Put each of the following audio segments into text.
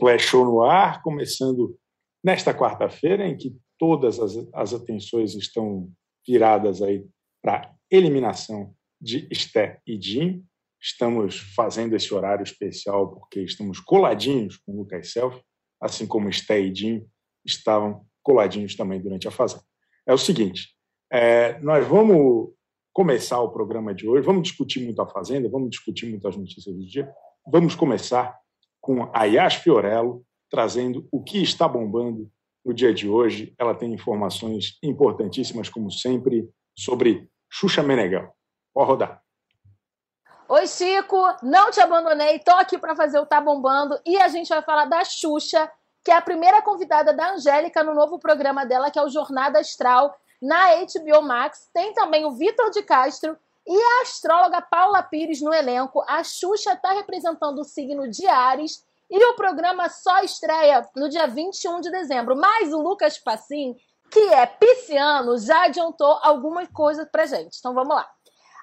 Splash Show no ar, começando nesta quarta-feira, em que todas as, as atenções estão viradas aí para eliminação de Esté e Jim. Estamos fazendo esse horário especial porque estamos coladinhos com o Lucas Self, assim como Esté e Jim estavam coladinhos também durante a fazenda. É o seguinte, é, nós vamos começar o programa de hoje, vamos discutir muito a Fazenda, vamos discutir muito as notícias do dia. Vamos começar com a Yas Fiorello, trazendo o que está bombando no dia de hoje. Ela tem informações importantíssimas, como sempre, sobre Xuxa Meneghel. Pode rodar. Oi, Chico, não te abandonei, tô aqui para fazer o Tá Bombando e a gente vai falar da Xuxa, que é a primeira convidada da Angélica no novo programa dela, que é o Jornada Astral, na HBO Max. Tem também o Vitor de Castro e a astróloga Paula Pires no elenco. A Xuxa está representando o signo de Ares e o programa só estreia no dia 21 de dezembro. Mas o Lucas Passim, que é pisciano, já adiantou algumas coisas pra gente. Então vamos lá.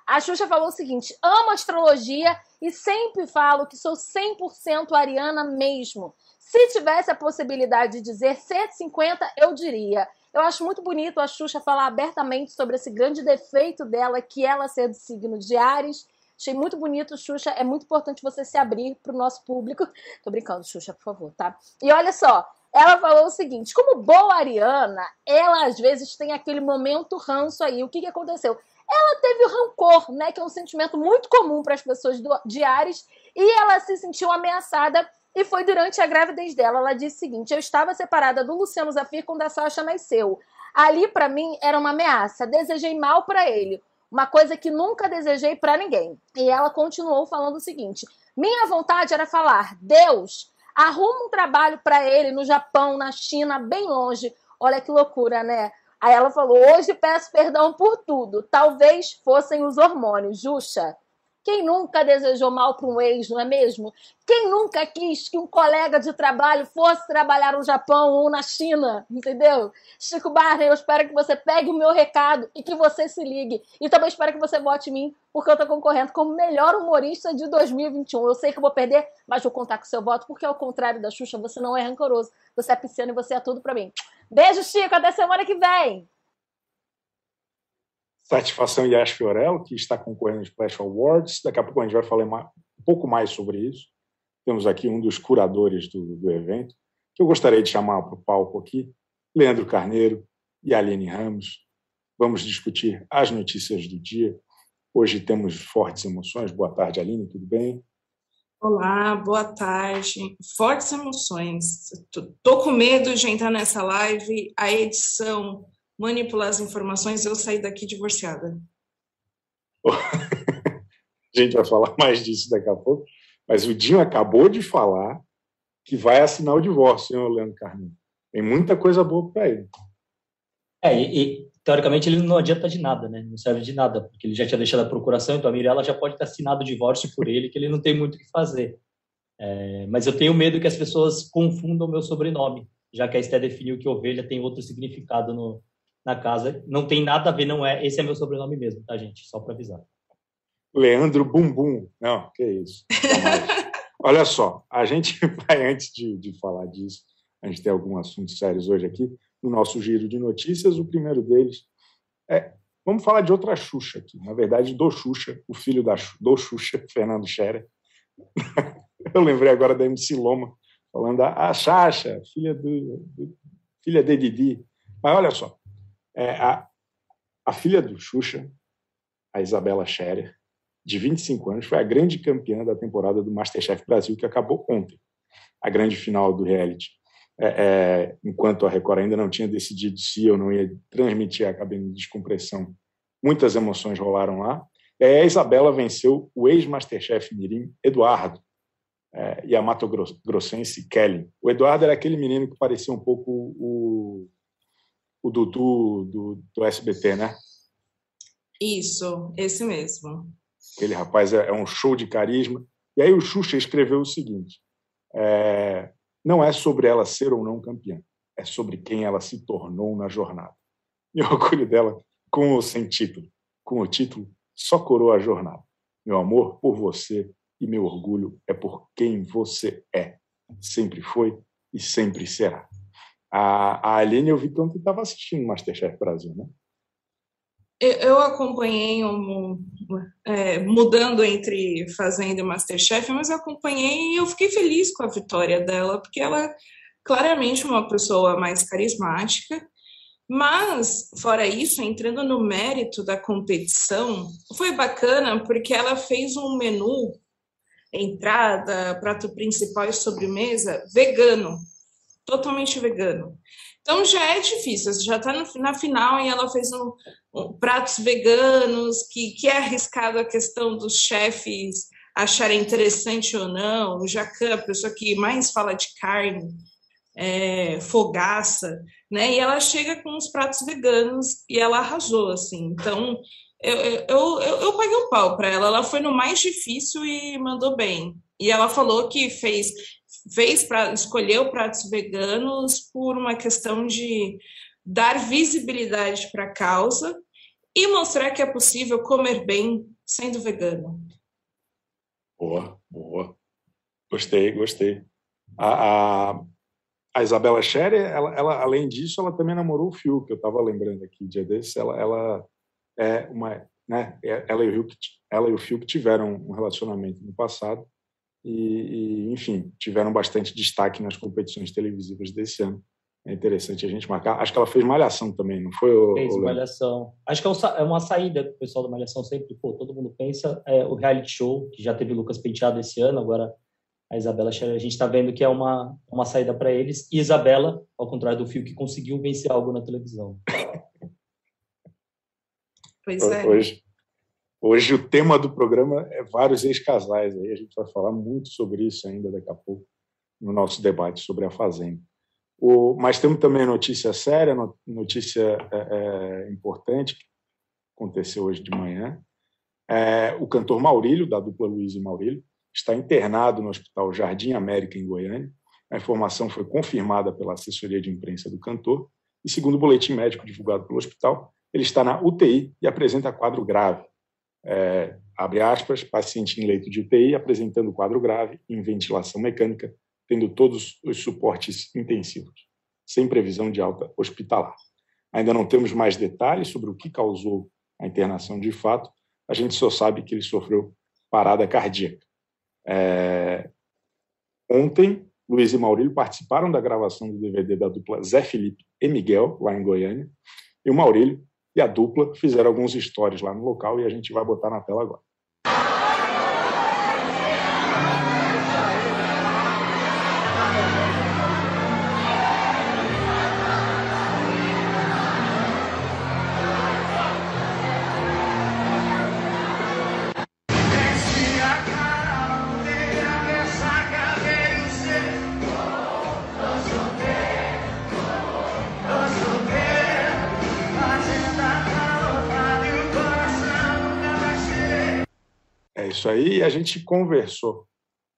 A Xuxa falou o seguinte: amo astrologia e sempre falo que sou 100% ariana mesmo. Se tivesse a possibilidade de dizer 150, eu diria. Eu acho muito bonito a Xuxa falar abertamente sobre esse grande defeito dela, que ela ser do signo de Ares Achei muito bonito, Xuxa. É muito importante você se abrir para o nosso público. Tô brincando, Xuxa, por favor, tá? E olha só, ela falou o seguinte: como boa Ariana, ela às vezes tem aquele momento ranço aí. O que, que aconteceu? Ela teve o rancor, né? Que é um sentimento muito comum para as pessoas do, de Ares, e ela se sentiu ameaçada. E foi durante a gravidez dela. Ela disse o seguinte: Eu estava separada do Luciano Zafir quando a Sasha nasceu. Ali, para mim, era uma ameaça. Desejei mal para ele uma coisa que nunca desejei para ninguém. E ela continuou falando o seguinte: minha vontade era falar, Deus, arruma um trabalho para ele no Japão, na China, bem longe. Olha que loucura, né? Aí ela falou: hoje peço perdão por tudo. Talvez fossem os hormônios, Juxa. Quem nunca desejou mal para um ex, não é mesmo? Quem nunca quis que um colega de trabalho fosse trabalhar no Japão ou na China, entendeu? Chico Barney, eu espero que você pegue o meu recado e que você se ligue. E também espero que você vote em mim, porque eu estou concorrendo como melhor humorista de 2021. Eu sei que eu vou perder, mas vou contar com seu voto, porque ao contrário da Xuxa, você não é rancoroso. Você é pisciano e você é tudo para mim. Beijo, Chico, até semana que vem! Satisfação Yas Fiorello, que está concorrendo ao Splash Awards. Daqui a pouco a gente vai falar um pouco mais sobre isso. Temos aqui um dos curadores do, do evento, que eu gostaria de chamar para o palco aqui, Leandro Carneiro e Aline Ramos. Vamos discutir as notícias do dia. Hoje temos fortes emoções. Boa tarde, Aline, tudo bem? Olá, boa tarde. Fortes emoções. Estou com medo de entrar nessa live. A edição manipular as informações, eu sair daqui divorciada. a gente vai falar mais disso daqui a pouco, mas o Dinho acabou de falar que vai assinar o divórcio, hein, Leandro Carminho? Tem muita coisa boa para ele. É, e, e, teoricamente ele não adianta de nada, né? Não serve de nada, porque ele já tinha deixado a procuração, então a Mirella já pode ter assinado o divórcio por ele, que ele não tem muito o que fazer. É, mas eu tenho medo que as pessoas confundam o meu sobrenome, já que a Esté definiu que ovelha tem outro significado no, na casa. Não tem nada a ver, não é. Esse é meu sobrenome mesmo, tá, gente? Só para avisar. Leandro Bumbum. Não, que isso. Olha só, a gente vai, antes de, de falar disso, a gente tem alguns assuntos sérios hoje aqui, no nosso giro de notícias. O primeiro deles é. Vamos falar de outra Xuxa aqui. Na verdade, do Xuxa, o filho da, do Xuxa, Fernando Scherer. Eu lembrei agora da MC Loma, falando a, a Xaxa, filha, do, do, filha de Didi. Mas olha só, é, a, a filha do Xuxa, a Isabela Scherer, de 25 anos, foi a grande campeã da temporada do Masterchef Brasil, que acabou ontem, a grande final do reality. É, é, enquanto a Record ainda não tinha decidido se eu não ia transmitir a cabine de descompressão, muitas emoções rolaram lá. E aí a Isabela venceu o ex-Masterchef Mirim, Eduardo, é, e a Mato Grossense Kelly. O Eduardo era aquele menino que parecia um pouco o o Dudu do, do SBT, né? Isso, esse mesmo. Aquele rapaz é, é, um show de carisma. E aí o Xuxa escreveu o seguinte: é, não é sobre ela ser ou não campeã, é sobre quem ela se tornou na jornada. E o orgulho dela com ou sem título. Com o título, só coroa a jornada. Meu amor por você e meu orgulho é por quem você é. sempre foi e sempre será. A, a Aline, eu vi ontem estava assistindo Masterchef Brasil, né? Eu acompanhei um, é, mudando entre Fazenda e Masterchef, mas eu acompanhei e eu fiquei feliz com a vitória dela, porque ela é claramente uma pessoa mais carismática. Mas, fora isso, entrando no mérito da competição, foi bacana porque ela fez um menu, entrada, prato principal e sobremesa, vegano, totalmente vegano. Então já é difícil, já está na final e ela fez um, um, pratos veganos, que, que é arriscado a questão dos chefes acharem interessante ou não. O Jacan, a pessoa que mais fala de carne, é, fogaça, né? E ela chega com os pratos veganos e ela arrasou, assim. Então eu, eu, eu, eu paguei um pau para ela. Ela foi no mais difícil e mandou bem. E ela falou que fez fez para escolheu pratos veganos por uma questão de dar visibilidade para a causa e mostrar que é possível comer bem sendo vegano. Boa, boa. Gostei, gostei. A, a, a Isabela Scherer, ela, ela, além disso, ela também namorou o Fiuk, que eu estava lembrando aqui, dia desse. Ela, ela é uma, né? Ela e o Fiuk, ela e o tiveram um relacionamento no passado e, e, enfim, tiveram bastante destaque nas competições televisivas desse ano. É interessante a gente marcar. Acho que ela fez Malhação também, não foi? O, fez o Malhação. Acho que é, é uma saída que o pessoal da Malhação sempre, pô, todo mundo pensa, é o reality show, que já teve o Lucas Penteado esse ano, agora a Isabela a gente está vendo que é uma, uma saída para eles. E Isabela, ao contrário do Fio, que conseguiu vencer algo na televisão. Pois é. Hoje, Hoje o tema do programa é vários ex-casais. Aí a gente vai falar muito sobre isso ainda daqui a pouco no nosso debate sobre a Fazenda. O, mas temos também notícia séria, notícia é, é, importante que aconteceu hoje de manhã. É, o cantor Maurílio, da dupla Luiz e Maurílio, está internado no Hospital Jardim América, em Goiânia. A informação foi confirmada pela assessoria de imprensa do cantor e, segundo o boletim médico divulgado pelo hospital, ele está na UTI e apresenta quadro grave é, abre aspas, paciente em leito de UTI apresentando quadro grave em ventilação mecânica, tendo todos os suportes intensivos, sem previsão de alta hospitalar. Ainda não temos mais detalhes sobre o que causou a internação de fato, a gente só sabe que ele sofreu parada cardíaca. É... Ontem, Luiz e Maurílio participaram da gravação do DVD da dupla Zé Felipe e Miguel, lá em Goiânia, e o Maurílio e a dupla fizeram alguns stories lá no local e a gente vai botar na tela agora. Isso aí e a gente conversou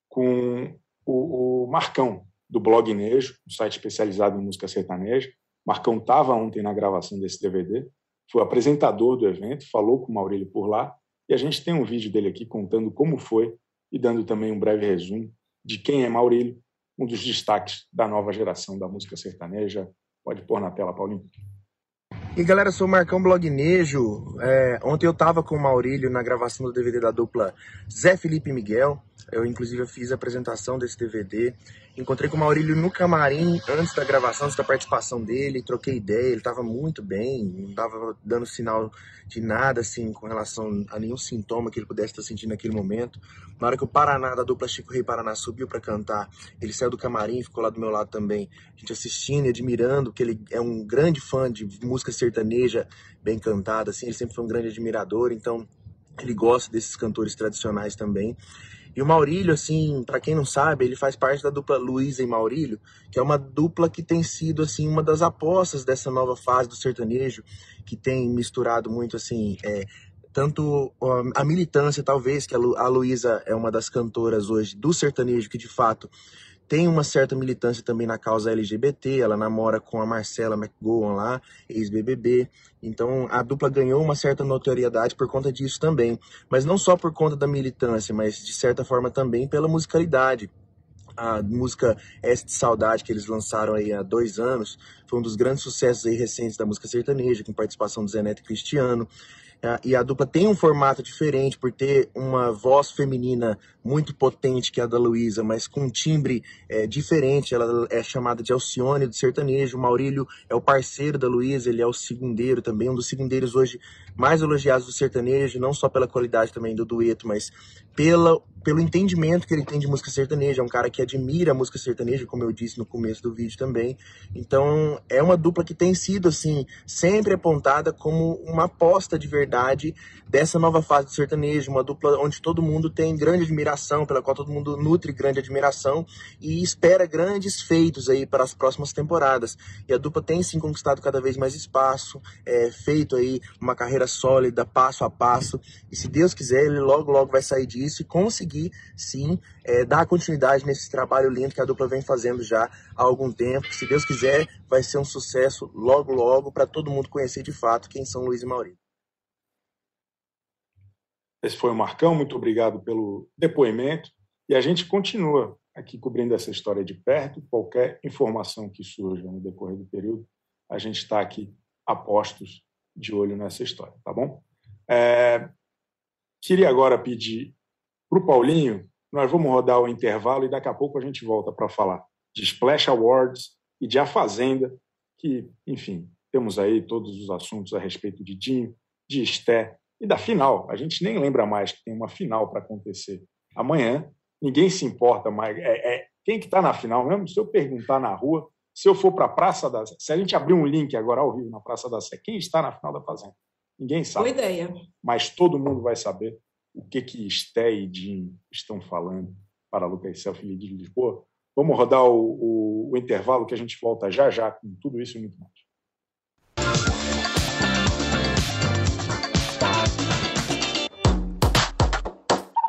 com o, o Marcão, do Blog Nejo, um site especializado em música sertaneja. Marcão estava ontem na gravação desse DVD, foi apresentador do evento, falou com o Maurílio por lá, e a gente tem um vídeo dele aqui contando como foi e dando também um breve resumo de quem é Maurílio, um dos destaques da nova geração da música sertaneja. Pode pôr na tela, Paulinho. E galera, sou o Marcão Blognejo. É, ontem eu tava com o Maurílio na gravação do DVD da dupla Zé Felipe Miguel. Eu, inclusive, fiz a apresentação desse DVD. Encontrei com o Maurílio no camarim antes da gravação, antes da participação dele. Troquei ideia, ele estava muito bem, não estava dando sinal de nada, assim, com relação a nenhum sintoma que ele pudesse estar sentindo naquele momento. Na hora que o Paraná, da dupla Chico Rei Paraná, subiu para cantar, ele saiu do camarim, ficou lá do meu lado também, a gente assistindo e admirando, porque ele é um grande fã de música sertaneja bem cantada, assim, ele sempre foi um grande admirador, então ele gosta desses cantores tradicionais também. E o Maurílio, assim, para quem não sabe, ele faz parte da dupla Luísa e Maurílio, que é uma dupla que tem sido, assim, uma das apostas dessa nova fase do sertanejo, que tem misturado muito, assim, é, tanto a militância, talvez, que a Luísa é uma das cantoras hoje do sertanejo, que de fato tem uma certa militância também na causa LGBT, ela namora com a Marcela McGowan lá, ex-BBB, então a dupla ganhou uma certa notoriedade por conta disso também, mas não só por conta da militância, mas de certa forma também pela musicalidade. a música Este Saudade, que eles lançaram aí há dois anos, foi um dos grandes sucessos aí recentes da música sertaneja, com participação do Zé Neto e Cristiano. Ah, e a dupla tem um formato diferente por ter uma voz feminina muito potente que é a da Luísa, mas com um timbre é, diferente. Ela é chamada de Alcione do sertanejo. O Maurílio é o parceiro da Luísa, ele é o segundeiro também, um dos segundeiros hoje mais elogiados do sertanejo, não só pela qualidade também do dueto, mas pela, pelo entendimento que ele tem de música sertaneja. É um cara que admira a música sertaneja, como eu disse no começo do vídeo também. Então, é uma dupla que tem sido, assim, sempre apontada como uma aposta de verdade dessa nova fase do sertanejo. Uma dupla onde todo mundo tem grande admiração, pela qual todo mundo nutre grande admiração e espera grandes feitos aí para as próximas temporadas. E a dupla tem, sim, conquistado cada vez mais espaço, é, feito aí uma carreira sólida, passo a passo. E se Deus quiser, ele logo, logo vai sair disso isso e conseguir, sim, é, dar continuidade nesse trabalho lindo que a dupla vem fazendo já há algum tempo. Se Deus quiser, vai ser um sucesso logo, logo, para todo mundo conhecer de fato quem são Luiz e Maurício. Esse foi o Marcão, muito obrigado pelo depoimento. E a gente continua aqui cobrindo essa história de perto. Qualquer informação que surja no decorrer do período, a gente está aqui a postos de olho nessa história, tá bom? É... Queria agora pedir para o Paulinho, nós vamos rodar o intervalo e daqui a pouco a gente volta para falar de Splash Awards e de A Fazenda, que, enfim, temos aí todos os assuntos a respeito de Dinho, de Esté e da final. A gente nem lembra mais que tem uma final para acontecer amanhã. Ninguém se importa mais. É, é quem que está na final mesmo? Se eu perguntar na rua, se eu for para a Praça da se a gente abrir um link agora ao vivo na Praça da Sé, quem está na final da Fazenda? Ninguém sabe. Boa ideia. Mas todo mundo vai saber o que que Esté e Jim estão falando para Lucas Selfie de Lisboa. Vamos rodar o, o, o intervalo que a gente volta já já com tudo isso e muito mais.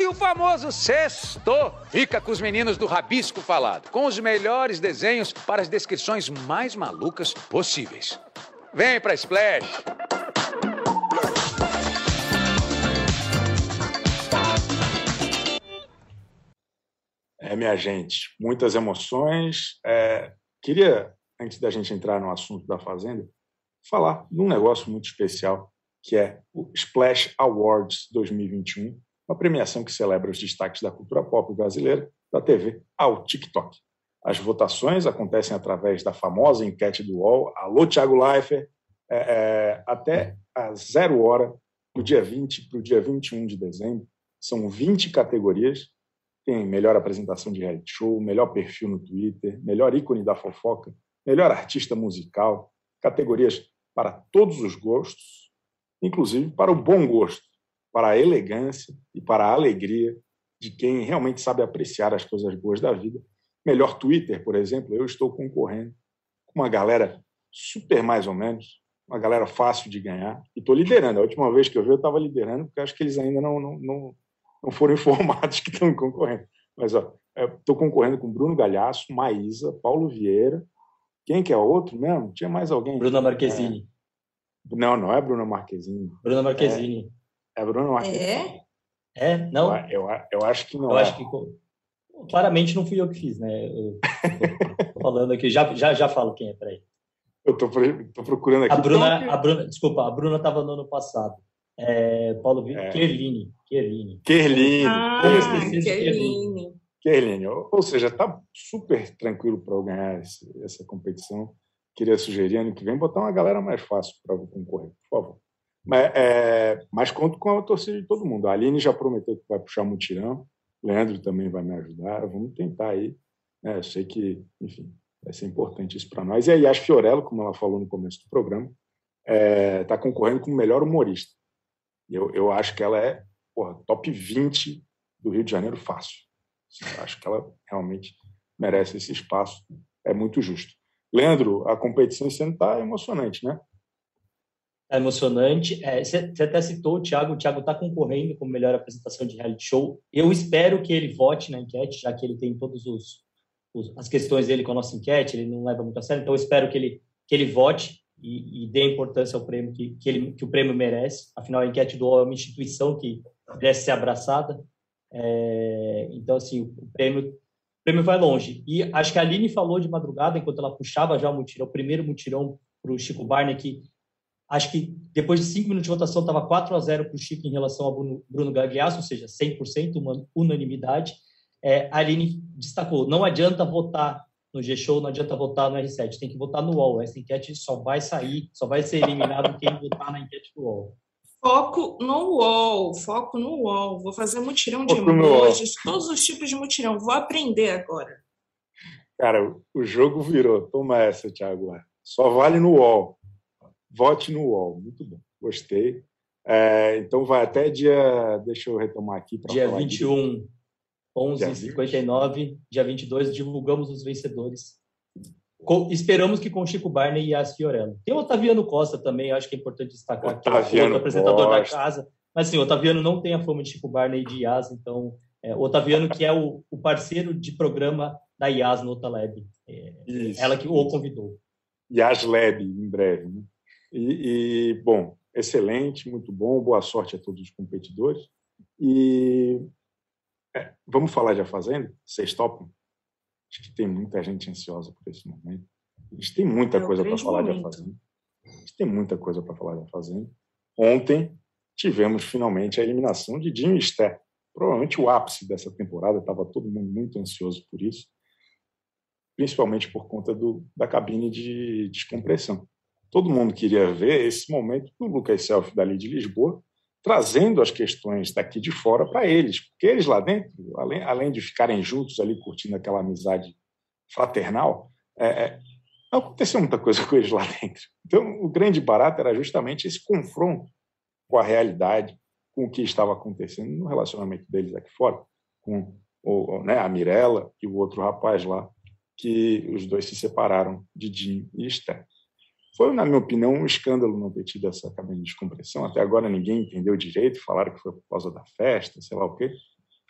E o famoso sexto fica com os meninos do Rabisco Falado, com os melhores desenhos para as descrições mais malucas possíveis. Vem pra Splash! É, minha gente, muitas emoções. É, queria, antes da gente entrar no assunto da Fazenda, falar de um negócio muito especial, que é o Splash Awards 2021, uma premiação que celebra os destaques da cultura pop brasileira, da TV ao TikTok. As votações acontecem através da famosa enquete do UOL, Alô Thiago Leifert, é, é, até a zero hora do dia 20 para o dia 21 de dezembro. São 20 categorias. Tem melhor apresentação de reality show, melhor perfil no Twitter, melhor ícone da fofoca, melhor artista musical, categorias para todos os gostos, inclusive para o bom gosto para a elegância e para a alegria de quem realmente sabe apreciar as coisas boas da vida. Melhor Twitter, por exemplo, eu estou concorrendo com uma galera super mais ou menos, uma galera fácil de ganhar, e estou liderando. A última vez que eu vi, eu estava liderando, porque acho que eles ainda não, não, não, não foram informados que estão concorrendo. Mas estou concorrendo com Bruno Galhaço, Maísa, Paulo Vieira. Quem que é outro mesmo? Tinha mais alguém? Bruna Marquezine. É... Não, não é Bruna Marquezine. Bruna Marquezine. É... É Bruno Marques. É? É? Não? Eu, eu, eu acho que não eu é. Acho que, claramente não fui eu que fiz, né? Eu tô, tô falando aqui, já, já, já falo quem é, peraí. Eu tô, tô procurando aqui. A Bruna, a Bruna, desculpa, a Bruna estava no ano passado. É, Paulo Vitor, é. Kerline. Kerline. Kerline. Ah, Kerline. Kerline. Ou, ou seja, está super tranquilo para eu ganhar esse, essa competição. Queria sugerir ano que vem botar uma galera mais fácil para concorrer, por favor. Mas, é, mas conto com a torcida de todo mundo. A Aline já prometeu que vai puxar mutirão, o Leandro também vai me ajudar. Vamos tentar aí. Né? Eu sei que, enfim, vai ser importante isso para nós. E a Fiorello, como ela falou no começo do programa, está é, tá concorrendo como melhor humorista. Eu, eu acho que ela é porra, top 20 do Rio de Janeiro fácil. Eu acho que ela realmente merece esse espaço. É muito justo. Leandro, a competição esse ano está emocionante, né? É emocionante. É, você até citou o Thiago. O Thiago está concorrendo como melhor apresentação de reality show. Eu espero que ele vote na enquete, já que ele tem os as questões dele com a nossa enquete. Ele não leva muito a sério. Então, eu espero que ele que ele vote e, e dê importância ao prêmio que, que, ele, que o prêmio merece. Afinal, a enquete do UOL é uma instituição que merece ser abraçada. É, então, assim, o prêmio o prêmio vai longe. E acho que a Aline falou de madrugada, enquanto ela puxava já o mutirão, o primeiro mutirão para o Chico Barney, que acho que depois de cinco minutos de votação estava 4 a 0 para o Chico em relação ao Bruno, Bruno Gagliasso, ou seja, 100%, uma unanimidade. É, a Aline destacou, não adianta votar no G-Show, não adianta votar no R7, tem que votar no UOL. Essa enquete só vai sair, só vai ser eliminado quem votar na enquete do UOL. Foco no UOL, foco no UOL. Vou fazer mutirão de emojis, todos os tipos de mutirão. Vou aprender agora. Cara, o jogo virou. Toma essa, Thiago. Só vale no UOL. Vote no UOL. Muito bom. Gostei. É, então vai até dia. Deixa eu retomar aqui. Dia 21, 11h59. Dia 22, divulgamos os vencedores esperamos que com Chico Barney e As Fiorello. Tem o Otaviano Costa também, acho que é importante destacar Otaviano que é o apresentador Costa. da casa. Mas sim, o Otaviano não tem a fama de Chico Barney e de Yas, então é, o Otaviano que é o, o, parceiro de programa da Yas no. É, ela que o convidou. Yas Lab, em breve. Né? E, e, bom, excelente, muito bom, boa sorte a todos os competidores. E é, vamos falar de A Fazenda? Vocês topam? Acho que tem muita gente ansiosa por esse momento. A gente tem muita é coisa para falar momento. de A Fazenda. A gente tem muita coisa para falar de A Fazenda. Ontem tivemos finalmente a eliminação de Dinho e Esther. Provavelmente o ápice dessa temporada, estava todo mundo muito ansioso por isso, principalmente por conta do, da cabine de descompressão. Todo mundo queria ver esse momento do Lucas Self dali de Lisboa trazendo as questões daqui de fora para eles, porque eles lá dentro, além, além de ficarem juntos ali curtindo aquela amizade fraternal, é, é, não aconteceu muita coisa com eles lá dentro. Então, o grande barato era justamente esse confronto com a realidade, com o que estava acontecendo no relacionamento deles aqui fora, com o, né, a Mirella e o outro rapaz lá, que os dois se separaram de Jim e Esther. Foi, na minha opinião, um escândalo não ter tido essa cabine de descompressão. Até agora ninguém entendeu direito, falaram que foi por causa da festa, sei lá o quê.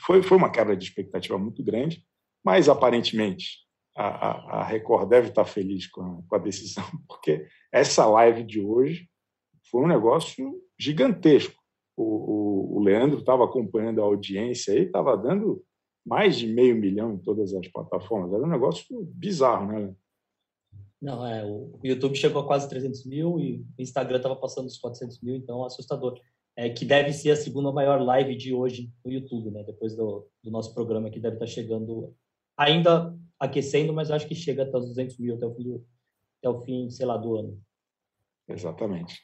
Foi, foi uma quebra de expectativa muito grande, mas aparentemente a, a, a Record deve estar feliz com a, com a decisão, porque essa live de hoje foi um negócio gigantesco. O, o, o Leandro estava acompanhando a audiência aí, estava dando mais de meio milhão em todas as plataformas. Era um negócio bizarro, né? Não, é, o YouTube chegou a quase 300 mil e o Instagram estava passando os 400 mil, então assustador. É, que deve ser a segunda maior live de hoje no YouTube, né? Depois do, do nosso programa que deve estar tá chegando, ainda aquecendo, mas acho que chega até os 200 mil até o fim, até o fim sei lá, do ano. Exatamente.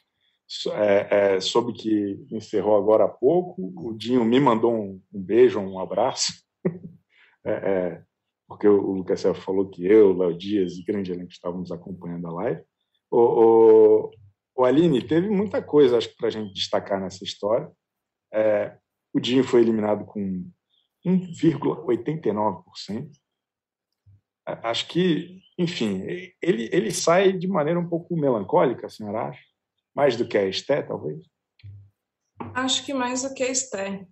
É, é, soube que encerrou agora há pouco. O Dinho me mandou um, um beijo, um abraço. é, é porque o Lucas Self falou que eu, Léo Dias e grande elenco estávamos acompanhando a live. O, o, o Aline, teve muita coisa, acho que, para a gente destacar nessa história. É, o Dinho foi eliminado com 1,89%. É, acho que, enfim, ele, ele sai de maneira um pouco melancólica, a senhora acha? Mais do que a Esté, talvez? Acho que mais do que a Esté.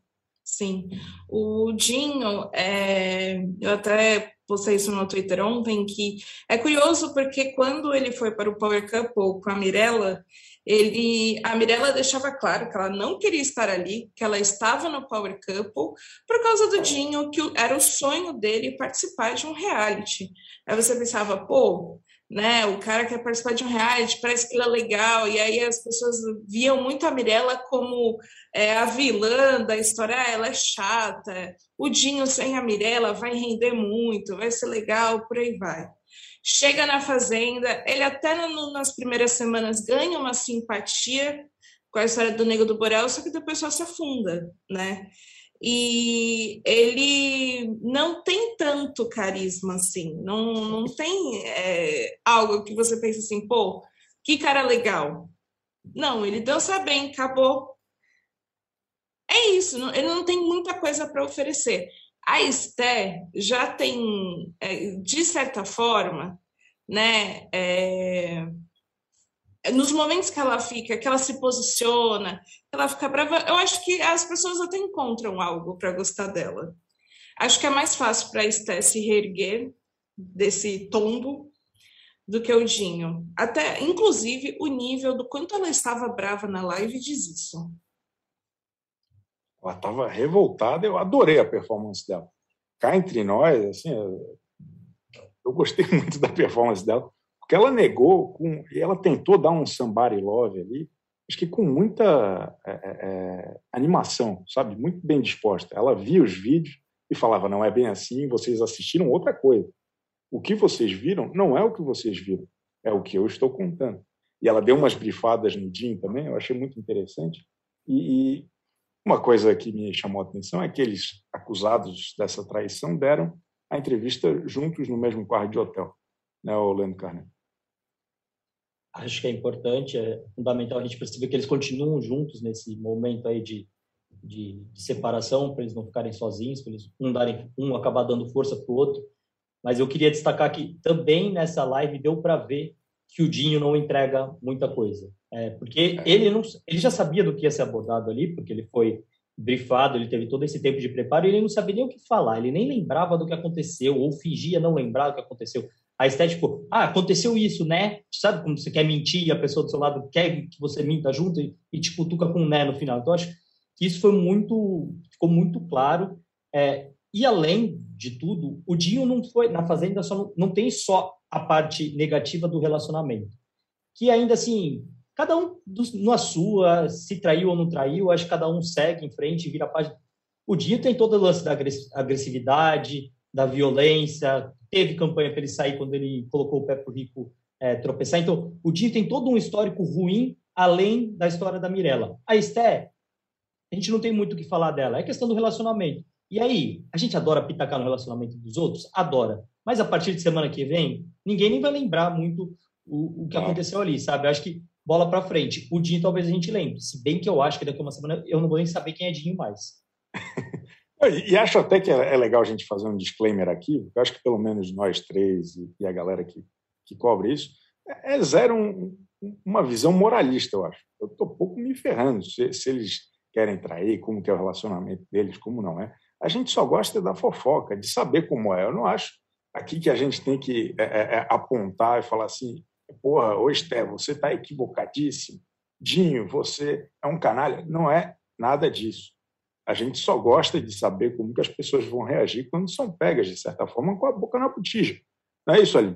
Sim, o Dinho, é, eu até postei isso no Twitter ontem, que é curioso porque quando ele foi para o Power Couple com a Mirella, ele, a Mirella deixava claro que ela não queria estar ali, que ela estava no Power Couple por causa do Dinho, que era o sonho dele participar de um reality. Aí você pensava, pô, né? O cara quer participar de um reality, parece que ele é legal, e aí as pessoas viam muito a Mirella como é, a vilã da história, ah, ela é chata, o Dinho sem a Mirella vai render muito, vai ser legal, por aí vai. Chega na Fazenda, ele até no, nas primeiras semanas ganha uma simpatia, com a história do Nego do Borel, só que depois só se afunda, né? E ele não tem tanto carisma assim, não, não tem é, algo que você pensa assim, pô, que cara legal. Não, ele dança bem, acabou. É isso, não, ele não tem muita coisa para oferecer. A Esté já tem, é, de certa forma, né, é, nos momentos que ela fica, que ela se posiciona, que ela fica brava, eu acho que as pessoas até encontram algo para gostar dela. Acho que é mais fácil para a Esté se reerguer desse tombo do que o Dinho. Até, inclusive, o nível do quanto ela estava brava na live diz isso. Ela estava revoltada, eu adorei a performance dela. Cá entre nós, assim, eu, gostei muito da performance dela porque ela negou, com, ela tentou dar um somebody love ali, acho que com muita é, é, é, animação, sabe? Muito bem disposta. Ela via os vídeos e falava: não é bem assim, vocês assistiram outra coisa. O que vocês viram não é o que vocês viram, é o que eu estou contando. E ela deu umas brifadas no Jim também, eu achei muito interessante. E, e uma coisa que me chamou a atenção é que eles, acusados dessa traição, deram a entrevista juntos no mesmo quarto de hotel, né, Orlando Carneiro? Acho que é importante, é fundamental a gente perceber que eles continuam juntos nesse momento aí de, de, de separação, para eles não ficarem sozinhos, para eles um, darem, um acabar dando força para o outro. Mas eu queria destacar que também nessa live deu para ver que o Dinho não entrega muita coisa. É, porque é. ele, não, ele já sabia do que ia ser abordado ali, porque ele foi brifado, ele teve todo esse tempo de preparo e ele não sabia nem o que falar, ele nem lembrava do que aconteceu, ou fingia não lembrar do que aconteceu. A estética, tipo, ah, aconteceu isso, né? Sabe como você quer mentir e a pessoa do seu lado quer que você minta junto e, e te cutuca com um né no final. Então, acho que isso foi muito, ficou muito claro. É, e além de tudo, o Dinho não foi, na Fazenda só não, não tem só a parte negativa do relacionamento. Que ainda assim, cada um na sua, se traiu ou não traiu, acho que cada um segue em frente e vira a página. O Dinho tem todo o lance da agressividade, da violência, teve campanha para ele sair quando ele colocou o pé para o Rico é, tropeçar. Então, o Dinho tem todo um histórico ruim, além da história da Mirella. A Esté, a gente não tem muito o que falar dela, é questão do relacionamento. E aí, a gente adora pitacar no relacionamento dos outros? Adora. Mas a partir de semana que vem, ninguém nem vai lembrar muito o, o que aconteceu ali, sabe? Eu acho que bola para frente. O Dinho talvez a gente lembre, se bem que eu acho que daqui a uma semana eu não vou nem saber quem é Dinho mais. E acho até que é, é legal a gente fazer um disclaimer aqui, porque acho que pelo menos nós três e a galera que, que cobre isso, é, é zero um, uma visão moralista, eu acho. Eu estou pouco me ferrando se, se, eles querem trair, como que é o relacionamento deles, como não é. A gente só gosta da fofoca, de saber como é. Eu não acho aqui que a gente tem que é, é, é apontar e falar assim, porra, ô Esté, você está equivocadíssimo. Dinho, você é um canalha. Não é nada disso. A gente só gosta de saber como que as pessoas vão reagir quando são pegas, de certa forma, com a boca na botija. Não é isso, ali?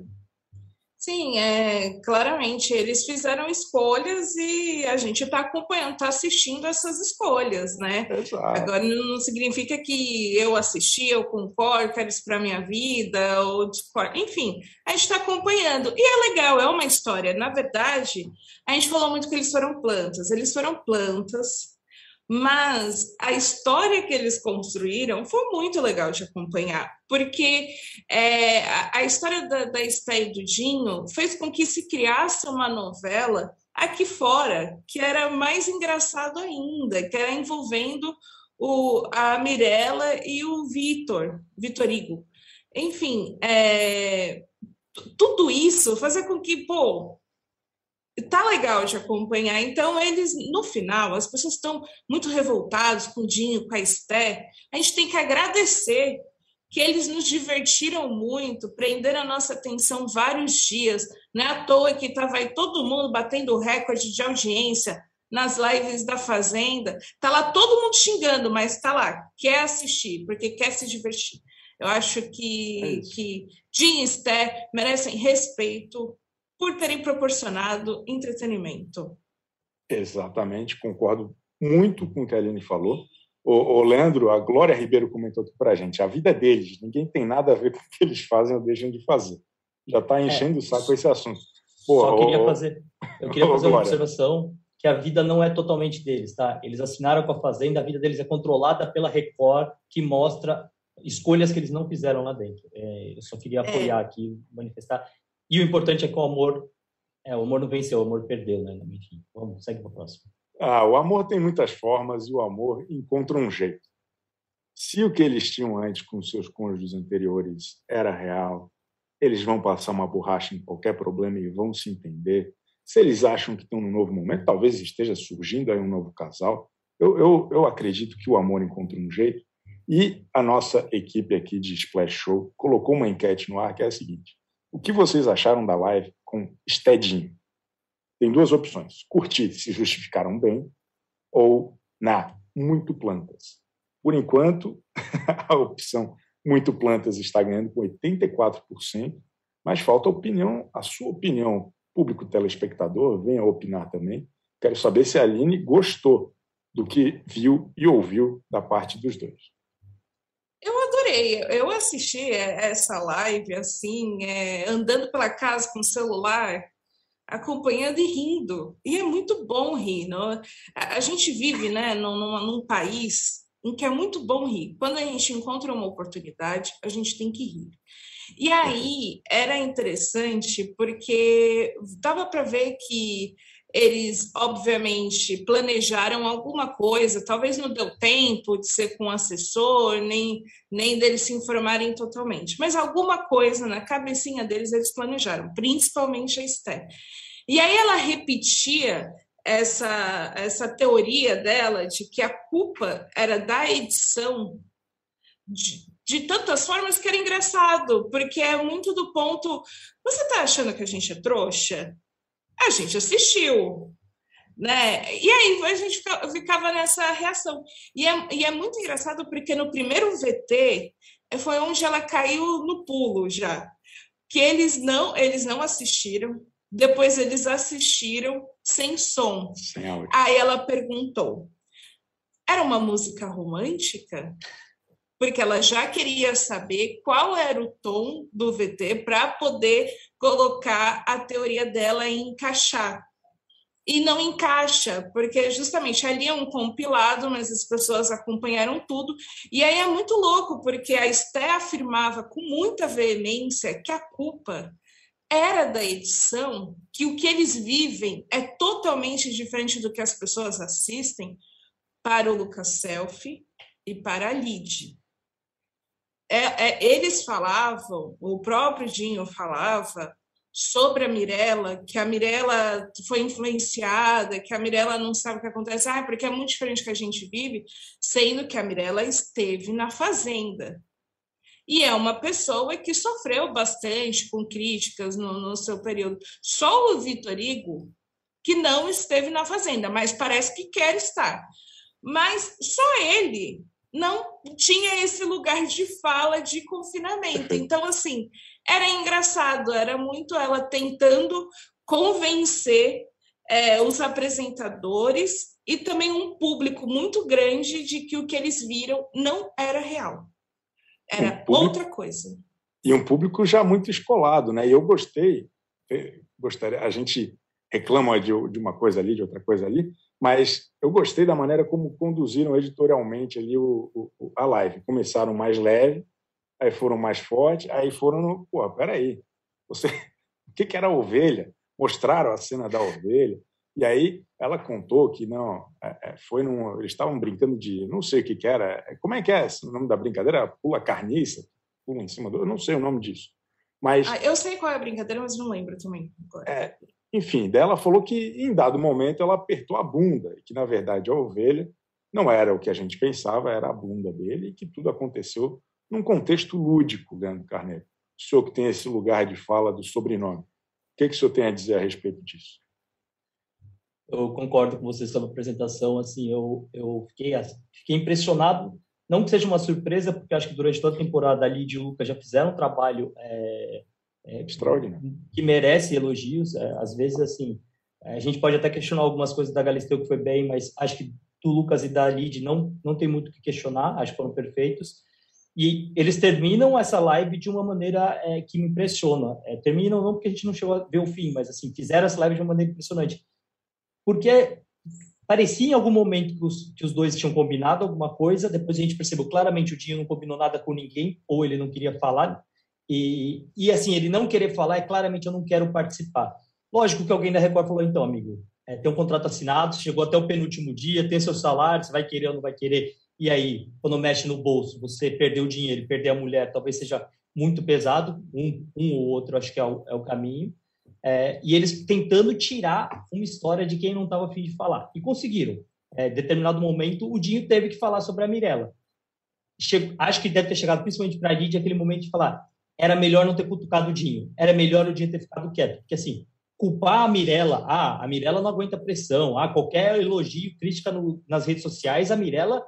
Sim, é, claramente eles fizeram escolhas e a gente está acompanhando, está assistindo essas escolhas, né? Exato. Agora não significa que eu assisti, eu concordo, quero isso para minha vida, ou discordo. Enfim, a gente está acompanhando. E é legal, é uma história. Na verdade, a gente falou muito que eles foram plantas. Eles foram plantas mas a história que eles construíram foi muito legal de acompanhar, porque é, a, a, história da, da Esté e do Dinho fez com que se criasse uma novela aqui fora, que era mais engraçado ainda, que era envolvendo o, a Mirella e o Vitor, Vitor Igo. Enfim, é, tudo isso fazia com que, pô, tá legal de acompanhar. Então, eles, no final, as pessoas estão muito revoltadas com o Dinho, com a Esté. A gente tem que agradecer que eles nos divertiram muito, prenderam a nossa atenção vários dias. Não é à toa que estava aí todo mundo batendo recorde de audiência nas lives da Fazenda. Tá lá todo mundo xingando, mas tá lá, quer assistir, porque quer se divertir. Eu acho que, é que Jim e Esté merecem respeito, por terem proporcionado entretenimento. Exatamente, concordo muito com o que a Aline falou. O, o Leandro, a Glória Ribeiro comentou aqui para a gente, a vida é deles, ninguém tem nada a ver com o que eles fazem ou deixam de fazer. Já está enchendo é, o saco esse assunto. Pô, Só queria fazer, eu queria fazer uma observação que a vida não é totalmente deles, tá? Eles assinaram com a Fazenda, a vida deles é controlada pela Record, que mostra escolhas que eles não fizeram lá dentro. É, eu só queria é. apoiar é. aqui, manifestar. E o importante é que o amor, é, o amor não venceu, o amor perdeu, né? Enfim, vamos, segue para o próximo. Ah, o amor tem muitas formas e o amor encontra um jeito. Se o que eles tinham antes com seus cônjuges anteriores era real, eles vão passar uma borracha em qualquer problema e vão se entender. Se eles acham que estão num novo momento, talvez esteja surgindo aí um novo casal. Eu, eu, eu acredito que o amor encontra um jeito. E a nossa equipe aqui de Splash Show colocou uma enquete no ar que é a seguinte: o que vocês acharam da live com Stedinho? Tem duas opções: curtir, se justificaram bem, ou na muito plantas. Por enquanto, a opção muito plantas está ganhando com 84%, mas falta opinião, a sua opinião, público telespectador, venha opinar também. Quero saber se a Aline gostou do que viu e ouviu da parte dos dois. Adorei. Eu assisti essa live assim, é, andando pela casa com o celular, acompanhando e rindo. E é muito bom rir. Não? A gente vive né, num, num país em que é muito bom rir. Quando a gente encontra uma oportunidade, a gente tem que rir. E aí era interessante porque dava para ver que eles, obviamente, planejaram alguma coisa, talvez não deu tempo de ser com o assessor, nem, nem deles se informarem totalmente, mas alguma coisa na cabecinha deles eles planejaram, principalmente a Esther. E aí ela repetia essa, essa teoria dela de que a culpa era da edição de, de tantas formas que era engraçado, porque é muito do ponto. Você está achando que a gente é trouxa? A gente assistiu. Né? E aí a gente ficava nessa reação. E é, e é muito engraçado porque no primeiro VT foi onde ela caiu no pulo já. Que eles não, eles não assistiram, depois eles assistiram sem som. Sem Aí ela perguntou: era uma música romântica? Porque ela já queria saber qual era o tom do VT para poder colocar a teoria dela e encaixar. E não encaixa, porque justamente ali é um compilado, mas as pessoas acompanharam tudo. E aí é muito louco, porque a Esté afirmava com muita veemência que a culpa era da edição que o que eles vivem é totalmente diferente do que as pessoas assistem para o Lucas Selfie e para a Lid. É, é, eles falavam, o próprio Dinho falava sobre a Mirella, que a Mirella foi influenciada, que a Mirella não sabe o que acontece, ah, porque é muito diferente que a gente vive, sendo que a Mirella esteve na fazenda e é uma pessoa que sofreu bastante com críticas no, no seu período. Só o Vitor Hugo que não esteve na Fazenda, mas parece que quer estar. Mas só ele não tinha esse lugar de fala de confinamento. Então, assim, era engraçado, era muito ela tentando convencer é, os apresentadores e também um público muito grande de que o que eles viram não era real. Era um público, outra coisa. E um público já muito escolado, né? E eu gostei, eh, gostaria, a gente reclama de, de uma coisa ali, de outra coisa ali, mas eu gostei da maneira como conduziram editorialmente ali o, o, a live. Começaram mais leve, aí foram mais fortes, aí foram no, pô, peraí, você, o que, que era a ovelha? Mostraram a cena da ovelha, e aí ela contou que não, é, é, foi num, eles estavam brincando de, não sei o que, que era, é, como é que é o nome da brincadeira? Pula carniça, pula em cima do, eu não sei o nome disso. Mas ah, eu sei qual é a brincadeira, mas não lembro também. É, enfim, dela falou que em dado momento ela apertou a bunda e que na verdade a ovelha não era o que a gente pensava, era a bunda dele e que tudo aconteceu num contexto lúdico, Leandro Carneiro. O senhor que tem esse lugar de fala do sobrenome, o que, que o senhor tem a dizer a respeito disso? eu concordo com você sobre a apresentação. Assim, eu, eu fiquei, fiquei impressionado. Não que seja uma surpresa, porque acho que durante toda a temporada ali de Lucas já fizeram um trabalho é, é, extraordinário que merece elogios. É, às vezes, assim, a gente pode até questionar algumas coisas da Galisteu que foi bem, mas acho que do Lucas e da Lid não não tem muito o que questionar. Acho que foram perfeitos. E eles terminam essa live de uma maneira é, que me impressiona. É, terminam não porque a gente não chegou a ver o fim, mas assim fizeram essa live de uma maneira impressionante porque parecia em algum momento que os, que os dois tinham combinado alguma coisa, depois a gente percebeu claramente o Dinho não combinou nada com ninguém, ou ele não queria falar, e, e assim, ele não querer falar é claramente eu não quero participar. Lógico que alguém da Record falou, então, amigo, é, tem um contrato assinado, chegou até o penúltimo dia, tem seu salário, você vai querer ou não vai querer, e aí, quando mexe no bolso, você perder o dinheiro, perder a mulher, talvez seja muito pesado, um, um ou outro acho que é o, é o caminho, é, e eles tentando tirar uma história de quem não estava afim de falar. E conseguiram. É, determinado momento, o Dinho teve que falar sobre a Mirella. Acho que deve ter chegado principalmente para a Lídia aquele momento de falar era melhor não ter cutucado o Dinho, era melhor o Dinho ter ficado quieto. Porque, assim, culpar a Mirella, ah, a Mirella não aguenta pressão, ah, qualquer elogio, crítica no, nas redes sociais, a Mirella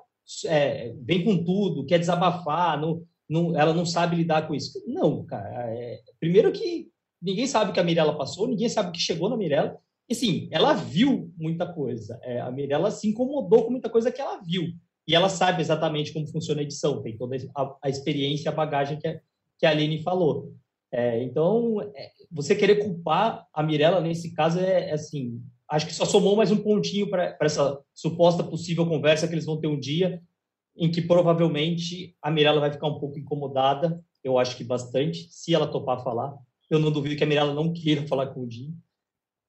é, vem com tudo, quer desabafar, não, não, ela não sabe lidar com isso. Não, cara. É, primeiro que ninguém sabe o que a Mirella passou, ninguém sabe o que chegou na Mirella. E sim, ela viu muita coisa. É, a Mirella se incomodou com muita coisa que ela viu. E ela sabe exatamente como funciona a edição, tem toda a, a experiência, a bagagem que a, que a Aline falou. É, então, é, você querer culpar a Mirella nesse caso é, é assim, acho que só somou mais um pontinho para essa suposta possível conversa que eles vão ter um dia em que provavelmente a Mirella vai ficar um pouco incomodada, eu acho que bastante, se ela topar falar. Eu não duvido que a Mirella não queira falar com o Jim,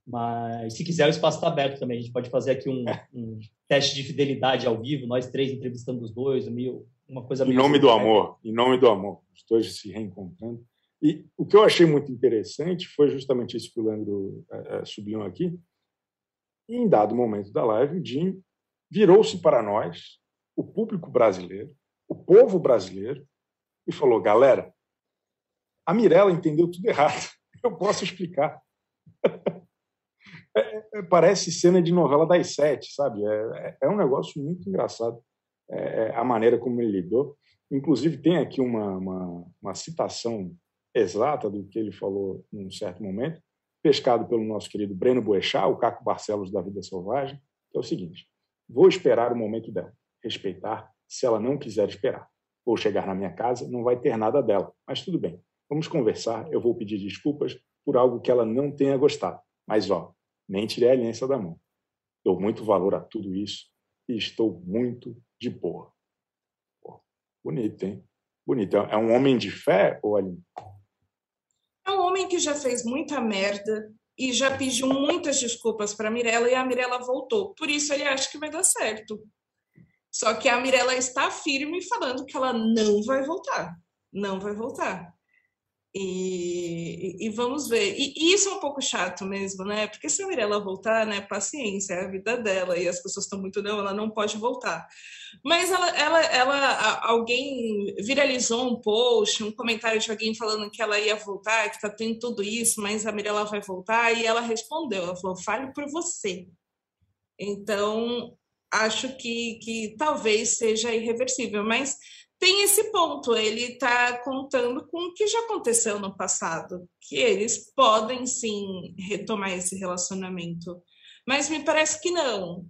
mas se quiser o espaço está aberto também. A gente pode fazer aqui um, um, teste de fidelidade ao vivo, nós três entrevistando os dois, meio, uma coisa Em nome do amor, em nome do amor, os dois se reencontrando. E o que eu achei muito interessante foi justamente isso que o Leandro é, é sublinhou aqui. E em dado momento da live, o Jim virou-se para nós, o público brasileiro, o povo brasileiro, e falou: galera, a Mirella entendeu tudo errado. Eu posso explicar. É, é, parece cena de novela das sete, sabe? É, é um negócio muito engraçado é, é, a maneira como ele lidou. Inclusive, tem aqui uma, uma, uma citação exata do que ele falou num certo momento, pescado pelo nosso querido Breno Boechat, o Caco Barcelos da Vida Selvagem, que é o seguinte: vou esperar o momento dela, respeitar se ela não quiser esperar. Vou chegar na minha casa, não vai ter nada dela, mas tudo bem. Vamos conversar, eu vou pedir desculpas por algo que ela não tenha gostado. Mas, ó, nem tirei a aliança da mão. Dou muito valor a tudo isso e estou muito de boa. Pô, bonito, hein? Bonito. É um homem de fé, ou ali? É um homem que já fez muita merda e já pediu muitas desculpas para a Mirella e a Mirella voltou. Por isso ele acha que vai dar certo. Só que a Mirella está firme falando que ela não vai voltar. Não vai voltar. E, e, vamos ver. E, e, isso é um pouco chato mesmo, né? Porque se a Mirella voltar, né? Paciência, é a vida dela e as pessoas estão muito não, ela não pode voltar. Mas ela, ela, ela, alguém viralizou um post, um comentário de alguém falando que ela ia voltar, que tá tendo tudo isso, mas a Mirella vai voltar e ela respondeu, ela falou: "Fale por você". Então acho que, que talvez seja irreversível, mas tem esse ponto, ele está contando com o que já aconteceu no passado, que eles podem sim retomar esse relacionamento, mas me parece que não.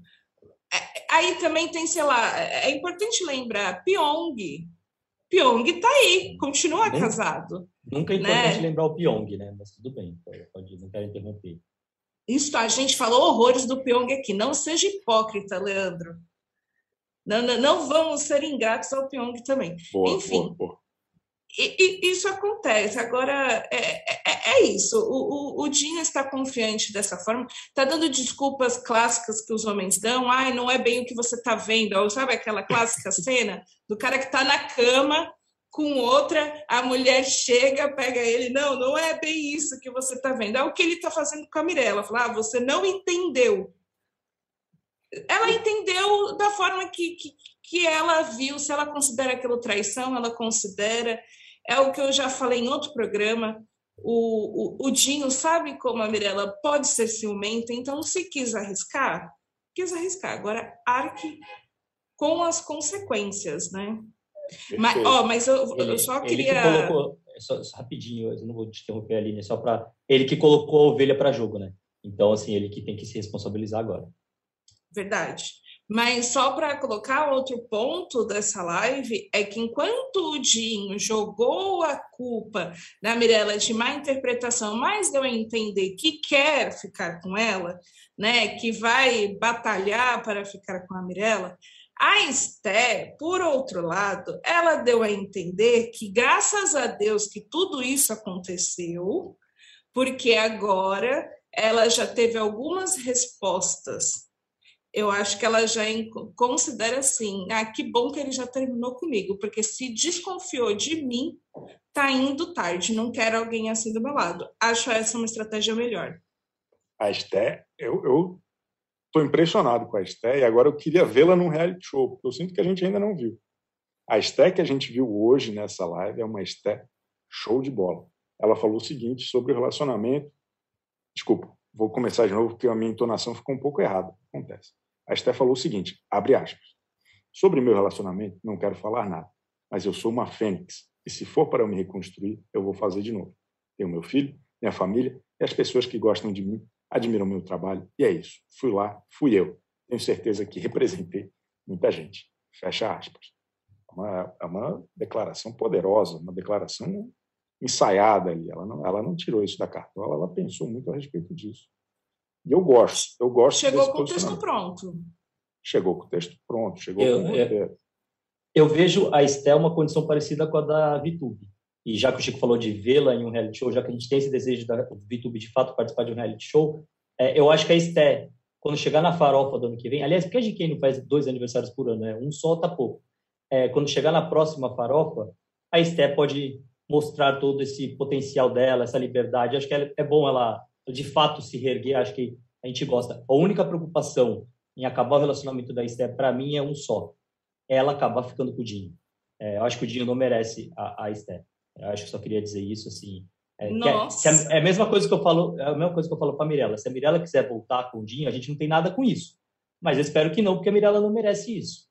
É, aí também tem, sei lá, é importante lembrar, Pyong, Pyong tá aí, continua casado. Nunca é importante né? lembrar o Pyong, né? Mas tudo bem, pode, não quero interromper. Isso, a gente falou horrores do Pyong aqui. Não seja hipócrita, Leandro. Não, não, não vamos ser ingratos ao Pyong também. Boa, Enfim, boa, boa. E, e, isso acontece. Agora, é, é, é isso. O, o, o Dinho está confiante dessa forma, está dando desculpas clássicas que os homens dão. Ai, não é bem o que você está vendo. Ou, sabe aquela clássica cena do cara que está na cama com outra, a mulher chega, pega ele. Não, não é bem isso que você está vendo. É o que ele está fazendo com a Mirella. Fala, ah, você não entendeu ela entendeu da forma que, que, que ela viu, se ela considera aquilo traição, ela considera. É o que eu já falei em outro programa. O, o, o Dinho sabe como a Mirella pode ser ciumenta, então se quis arriscar, quis arriscar. Agora, arque com as consequências, né? Mas, ó, mas eu, ele, eu só queria. Que colocou, só, só, rapidinho, eu não vou te interromper ali, né? Só para. Ele que colocou a ovelha para jogo, né? Então, assim, ele que tem que se responsabilizar agora. Verdade. Mas só para colocar outro ponto dessa live é que enquanto o Dinho jogou a culpa na Mirella de má interpretação, mas deu a entender que quer ficar com ela, né, que vai batalhar para ficar com a Mirella, a Esté, por outro lado, ela deu a entender que graças a Deus que tudo isso aconteceu, porque agora ela já teve algumas respostas eu acho que ela já considera assim, ah, que bom que ele já terminou comigo, porque se desconfiou de mim, tá indo tarde, não quero alguém assim do meu lado. Acho essa uma estratégia melhor. A Esté, eu, eu tô impressionado com a Esté e agora eu queria vê-la num reality show, porque eu sinto que a gente ainda não viu. A Esté que a gente viu hoje nessa live é uma Esté show de bola. Ela falou o seguinte sobre o relacionamento. Desculpa, vou começar de novo porque a minha entonação ficou um pouco errada. Acontece. A Esté falou o seguinte, abre aspas, sobre meu relacionamento não quero falar nada, mas eu sou uma fênix e se for para eu me reconstruir, eu vou fazer de novo. Tenho meu filho, minha família e as pessoas que gostam de mim, admiram meu trabalho e é isso. Fui lá, fui eu. Tenho certeza que representei muita gente. Fecha aspas. É uma, é uma declaração poderosa, uma declaração ensaiada ali. Ela não, ela não tirou isso da cartola, ela pensou muito a respeito disso. E eu gosto, eu gosto Chegou com o texto pronto. Chegou com o texto pronto, chegou eu, com o roteiro. Eu, eu vejo a Estel uma condição parecida com a da VTube. E já que o Chico falou de vê-la em um reality show, já que a gente tem esse desejo da VTube de fato participar de um reality show, é, eu acho que a Esté, quando chegar na farofa do ano que vem, aliás, porque a GK não faz dois aniversários por ano, né? um só tá pouco. É, quando chegar na próxima farofa, a Esté pode mostrar todo esse potencial dela, essa liberdade. Acho que é, é bom ela de fato se reerguer, acho que a gente gosta. A única preocupação em acabar o relacionamento da Esther, para mim, é um só. É ela acabar ficando com o Dinho. É, eu acho que o Dinho não merece a, a Esther. Eu acho que só queria dizer isso, assim. É, Nossa. É, é, a mesma coisa que eu falo, é a mesma coisa que eu falo para a Mirella. Se a Mirella quiser voltar com o Dinho, a gente não tem nada com isso. Mas eu espero que não, porque a Mirella não merece isso.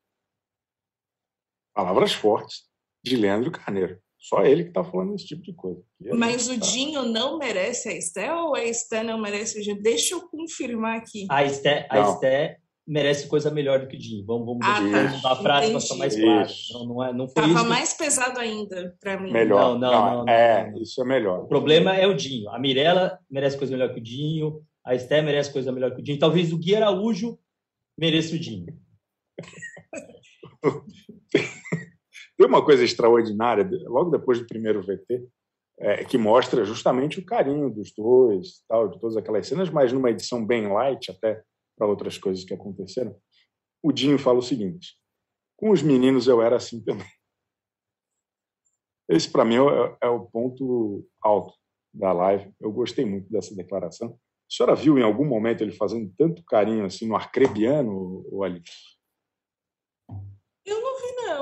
Palavras fortes de Leandro Carneiro. Só ele que está falando esse tipo de coisa. Mas o tá... Dinho não merece a Esté ou a Esté não merece o Dinho? Deixa eu confirmar aqui. A Esté, a Esté merece coisa melhor do que o Dinho. Vamos, vamos, ah, tá. mudar a frase para ficar mais claro. Não, não, é, não foi Tava isso. mais pesado ainda para mim. Melhor. Não, não, não, É, isso é melhor. O problema é o Dinho. A Mirella merece coisa melhor que o Dinho. A Esté merece coisa melhor que o Dinho. Talvez o Gui Araújo mereça o Dinho. Tem uma coisa extraordinária, logo depois do primeiro VT, é, que mostra justamente o carinho dos dois, tal, de todas aquelas cenas, mas numa edição bem light, até para outras coisas que aconteceram. O Dinho fala o seguinte: com os meninos eu era assim também. Esse, para mim, é, é, o ponto alto da live. Eu gostei muito dessa declaração. A senhora viu em algum momento ele fazendo tanto carinho assim no arcrebiano, o Ali?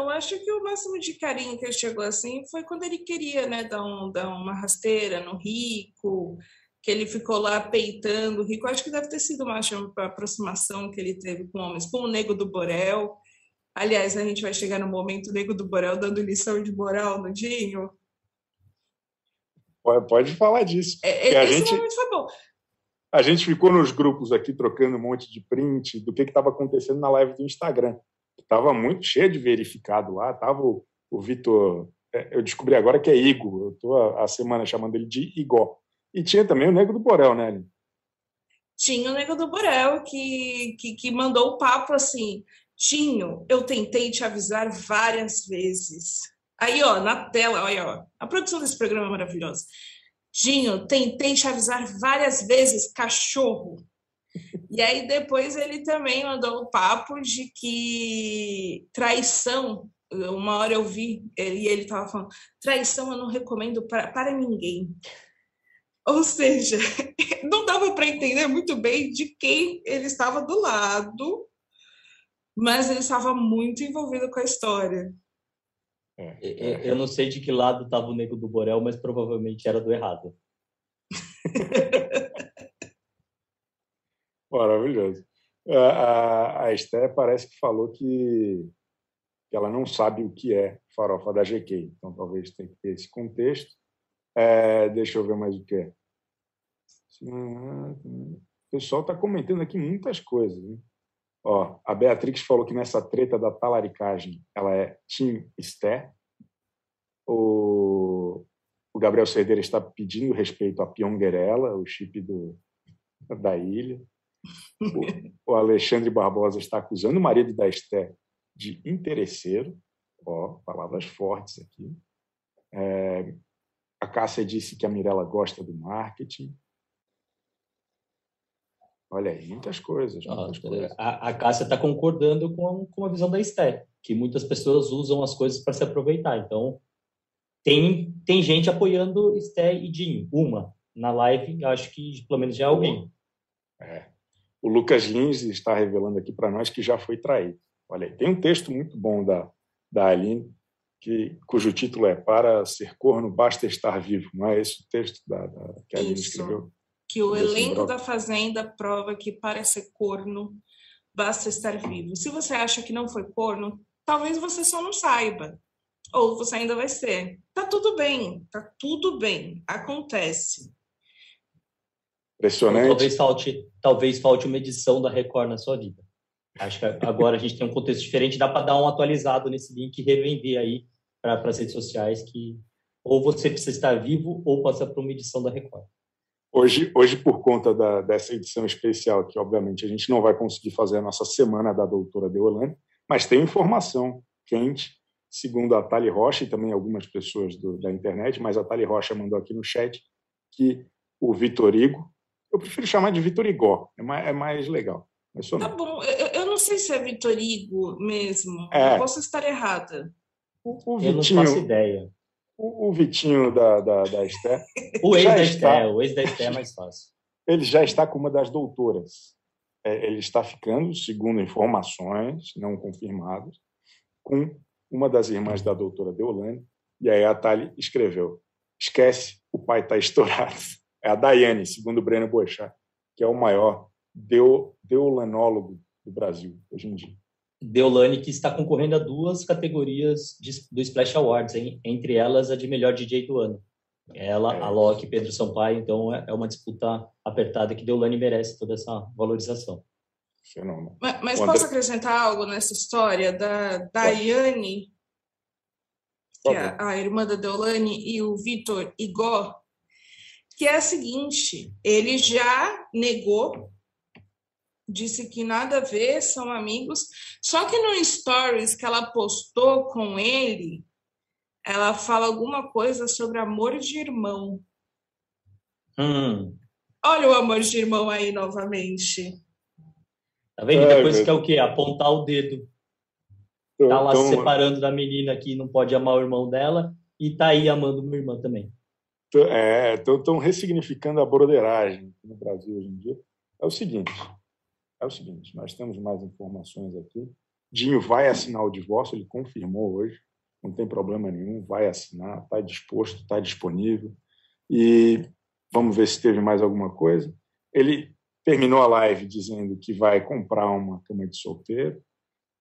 Eu acho que o máximo de carinho que ele chegou assim foi quando ele queria, né, dar, um, dar uma rasteira no Rico, que ele ficou lá peitando o Rico. Acho que deve ter sido uma aproximação que ele teve com homens, com o Nego do Borel. Aliás, a gente vai chegar no momento Nego do Borel dando lição de moral no Dinho. Pode, falar disso. É, esse gente, momento foi bom. A gente ficou nos grupos aqui trocando um monte de print do que estava acontecendo na live do Instagram estava muito cheio de verificado lá, estava o, o Vitor, é, eu descobri agora que é Igor, eu estou a, a, semana chamando ele de Igor. E tinha também o Nego do Borel, né, Aline? Tinha o Nego do Borel que, que, que mandou o papo assim, Tinho, eu tentei te avisar várias vezes. Aí, ó, na tela, olha, ó, a produção desse programa é maravilhosa. Dinho, tentei te avisar várias vezes, cachorro. E aí depois ele também mandou o papo de que traição, uma hora eu vi, e ele estava falando, traição eu não recomendo pra, para ninguém. Ou seja, não dava para entender muito bem de quem ele estava do lado, mas ele estava muito envolvido com a história. É, eu não sei de que lado estava o Nego do Borel, mas provavelmente era do errado. Maravilhoso. A, a Esté parece que falou que, que ela não sabe o que é farofa da GK, então talvez tenha que ter esse contexto. É, deixa eu ver mais o que é. O pessoal está comentando aqui muitas coisas. Ó, a Beatrix falou que nessa treta da talaricagem ela é Tim Esté. O, o Gabriel Cerdeira está pedindo respeito a Pionguerela, o chip do, da ilha. O, o Alexandre Barbosa está acusando o marido da Esté de interesseiro. Ó, palavras fortes aqui. É, a Cássia disse que a Mirella gosta do marketing. Olha aí, muitas coisas. Muitas ah, coisas. A, a Cássia está concordando com, com a visão da Esté, que muitas pessoas usam as coisas para se aproveitar. Então, tem, tem gente apoiando Esté e Dinho. Uma. Na live, acho que pelo menos já é alguém. É. O Lucas Lins está revelando aqui para nós que já foi traído. Olha aí, tem um texto muito bom da, da Aline, que, cujo título é Para ser corno basta estar vivo. Não é esse o texto da, da que a Aline Isso. escreveu? Que o elenco da Fazenda prova que para ser corno basta estar vivo. Se você acha que não foi corno, talvez você só não saiba. Ou você ainda vai ser. Tá tudo bem, tá tudo bem. Acontece. Impressionante. Talvez falte, talvez falte uma edição da Record na sua vida. Acho que agora a gente tem um contexto diferente, dá para dar um atualizado nesse link e revender aí para as redes sociais que ou você precisa estar vivo ou passar por uma edição da Record. Hoje, hoje por conta da, dessa edição especial, que obviamente a gente não vai conseguir fazer a nossa semana da doutora Deolane, mas tem informação quente, segundo a Tali Rocha e também algumas pessoas do, da internet, mas a Tali Rocha mandou aqui no chat que o Vitorigo, eu prefiro chamar de Vitorigó, é mais, é mais legal. Tá bom, eu, eu não sei se é Vitorigo mesmo. É. Eu posso estar errada. O, o Eu não faço Vitinho, ideia. o, o Vitinho da, da, da Esté, O ex da está. Esté, o ex da Esté é mais fácil. ele já está com uma das doutoras. É, ele está ficando, segundo informações não confirmadas, com uma das irmãs da doutora Deolane. E aí a Tali escreveu: esquece, o pai está estourado. É a Daiane, segundo o Breno Boechat, que é o maior deo, deolanólogo do Brasil hoje em dia. Deolane que está concorrendo a duas categorias de- do Splash Awards, hein? entre elas a de melhor DJ do ano. Ela, É. a Loki e Pedro Sampaio, então é é uma disputa apertada que Deolane merece toda essa valorização. Fenômeno. Mas, mas André- posso acrescentar algo nessa história da Daiane, que é a irmã da Deolane, e o Vitor Igor, que é a seguinte: ele já negou, disse que nada a ver, são amigos, só que no stories que ela postou com ele, ela fala alguma coisa sobre amor de irmão. Hum, Olha o amor de irmão aí novamente. tá vendo? Ai, Depois meu quer o quê? Apontar o dedo. Tá lá se Então, separando da menina que não pode amar o irmão dela e tá aí amando minha irmã também. Tô- É, estão ressignificando a broderagem no Brasil hoje em dia. É o seguinte, é o seguinte, nós temos mais informações aqui. Dinho vai assinar o divórcio, ele confirmou hoje, não tem problema nenhum, vai assinar, está disposto, está disponível. E vamos ver se teve mais alguma coisa. Ele terminou a live dizendo que vai comprar uma cama de solteiro.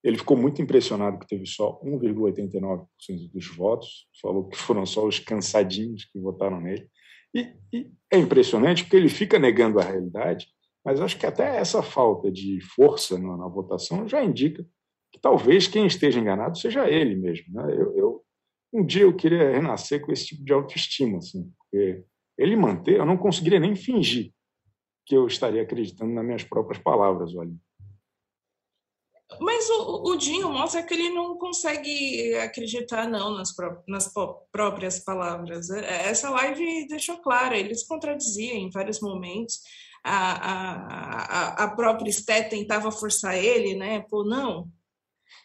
Ele ficou muito impressionado que teve só 1,89% dos votos. Falou que foram só os cansadinhos que votaram nele. E, e é impressionante porque ele fica negando a realidade, mas acho que até essa falta de força na, na votação já indica que talvez quem esteja enganado seja ele mesmo. Né? Eu, eu- um dia eu queria renascer com esse tipo de autoestima, assim, porque ele manter, eu não conseguiria nem fingir que eu estaria acreditando nas minhas próprias palavras, olha. Mas o, o Dinho mostra que ele não consegue acreditar, não, nas, pró- nas próprias palavras. É, Essa live deixou claro, ele se contradizia em vários momentos. A, a, a, a própria Esté tentava forçar ele, né? Pô, não,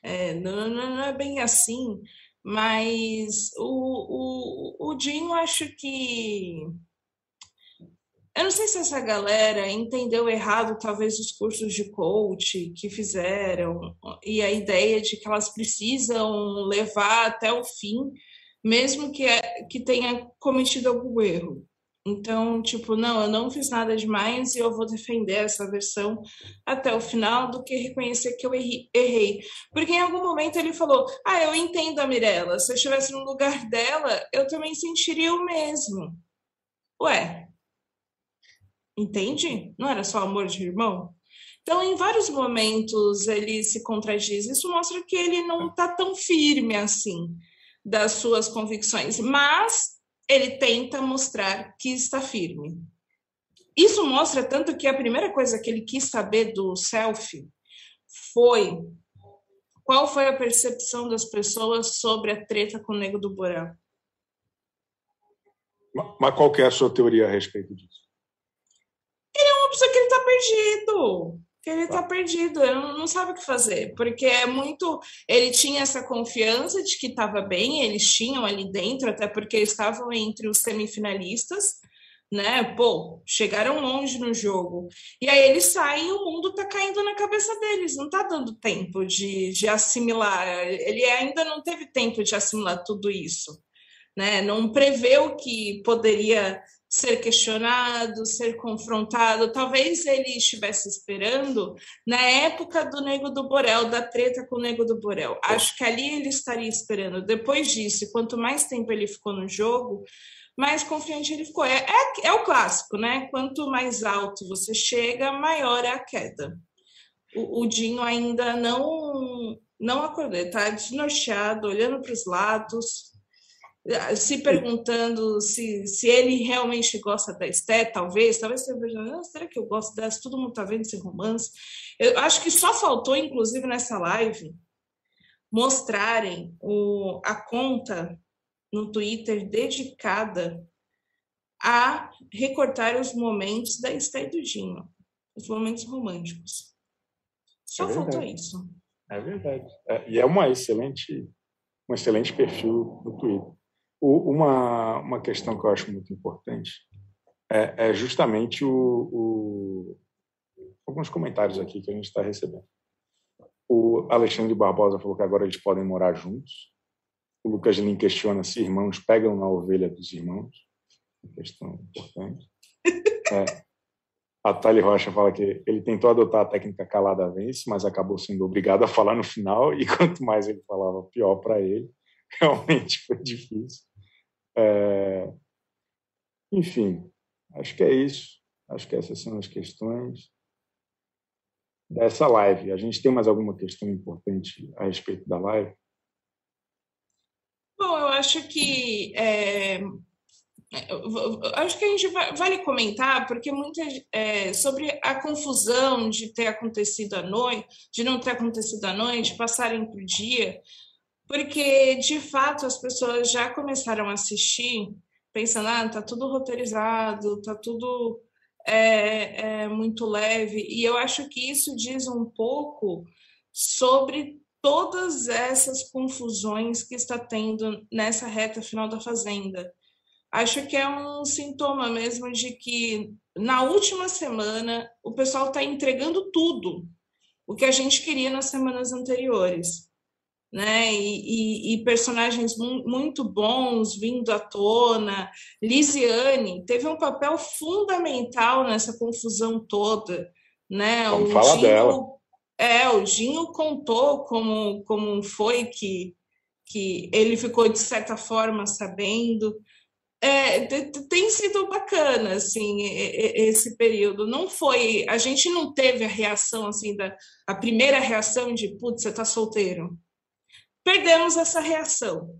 é, não, não, não é bem assim. Mas o, o, o Dinho, acho que. Eu não sei se essa galera entendeu errado, talvez, os cursos de coach que fizeram, e a ideia de que elas precisam levar até o fim, mesmo que, é- que tenha cometido algum erro. Então, tipo, não, eu não fiz nada demais e eu vou defender essa versão até o final do que reconhecer que eu errei. Porque em algum momento ele falou: Ah, eu entendo a Mirella, se eu estivesse no lugar dela, eu também sentiria o mesmo. Ué, Entende? Não era só amor de irmão? Então, em vários momentos, ele se contradiz. Isso mostra que ele não está tão firme assim das suas convicções, mas ele tenta mostrar que está firme. Isso mostra tanto que a primeira coisa que ele quis saber do selfie foi qual foi a percepção das pessoas sobre a treta com o Nego do Borel. Mas qual é a sua teoria a respeito disso? Pessoa que ele está perdido. Que ele está perdido, ele não sabe o que fazer, porque é muito. Ele tinha essa confiança de que estava bem, eles tinham ali dentro, até porque estavam entre os semifinalistas, né? Pô, chegaram longe no jogo. E aí eles saem e o mundo tá caindo na cabeça deles, não tá dando tempo de, de assimilar. Ele ainda não teve tempo de assimilar tudo isso, né? Não preveu que poderia ser questionado, ser confrontado. Talvez ele estivesse esperando na época do Nego do Borel, da treta com o Nego do Borel. Acho que ali ele estaria esperando. Depois disso, quanto mais tempo ele ficou no jogo, mais confiante ele ficou. É, é, é o clássico, né? Quanto mais alto você chega, maior é a queda. O, o Dinho ainda não não acordou, está desnorteado, olhando para os lados, se perguntando se, se ele realmente gosta da Esté, talvez, talvez você veja, ah, será que eu gosto dessa? Todo mundo está vendo esse romance. Eu acho que só faltou, inclusive, nessa live, mostrarem o, a conta no Twitter dedicada a recortar os momentos da Esté e do Dinho, os momentos românticos. Só é faltou isso. É verdade. É, e é uma excelente, um excelente perfil no Twitter. Uma, uma questão que eu acho muito importante é, é justamente o, o, alguns comentários aqui que a gente está recebendo. O Alexandre Barbosa falou que agora eles podem morar juntos. O Lucas Lin questiona se irmãos pegam na ovelha dos irmãos. Questão importante. É. A Thali Rocha fala que ele tentou adotar a técnica calada vence, mas acabou sendo obrigado a falar no final, e quanto mais ele falava, pior para ele. Realmente foi difícil. É... Enfim, acho que é isso. Acho que essas são as questões dessa live. A gente tem mais alguma questão importante a respeito da live? Bom, eu acho que é, acho que a gente vale comentar porque muita é, sobre a confusão de ter acontecido à noite, de não ter acontecido à noite, passarem para o dia, porque de fato as pessoas já começaram a assistir pensando, ah, tá tudo roteirizado, tá tudo é, é muito leve, e eu acho que isso diz um pouco sobre todas essas confusões que está tendo nessa reta final da Fazenda. Acho que é um sintoma mesmo de que na última semana o pessoal está entregando tudo o que a gente queria nas semanas anteriores. Né? E, e, e personagens mu muito bons vindo à tona. Lisiane teve um papel fundamental nessa confusão toda. Né? Vamos o falar dela é, o Ginho contou como, como foi que, que ele ficou, de certa forma, sabendo. É, tem sido bacana, assim, esse período. Não foi... A gente não teve a reação, assim, da, a primeira reação de, putz, você está solteiro. Perdemos essa reação.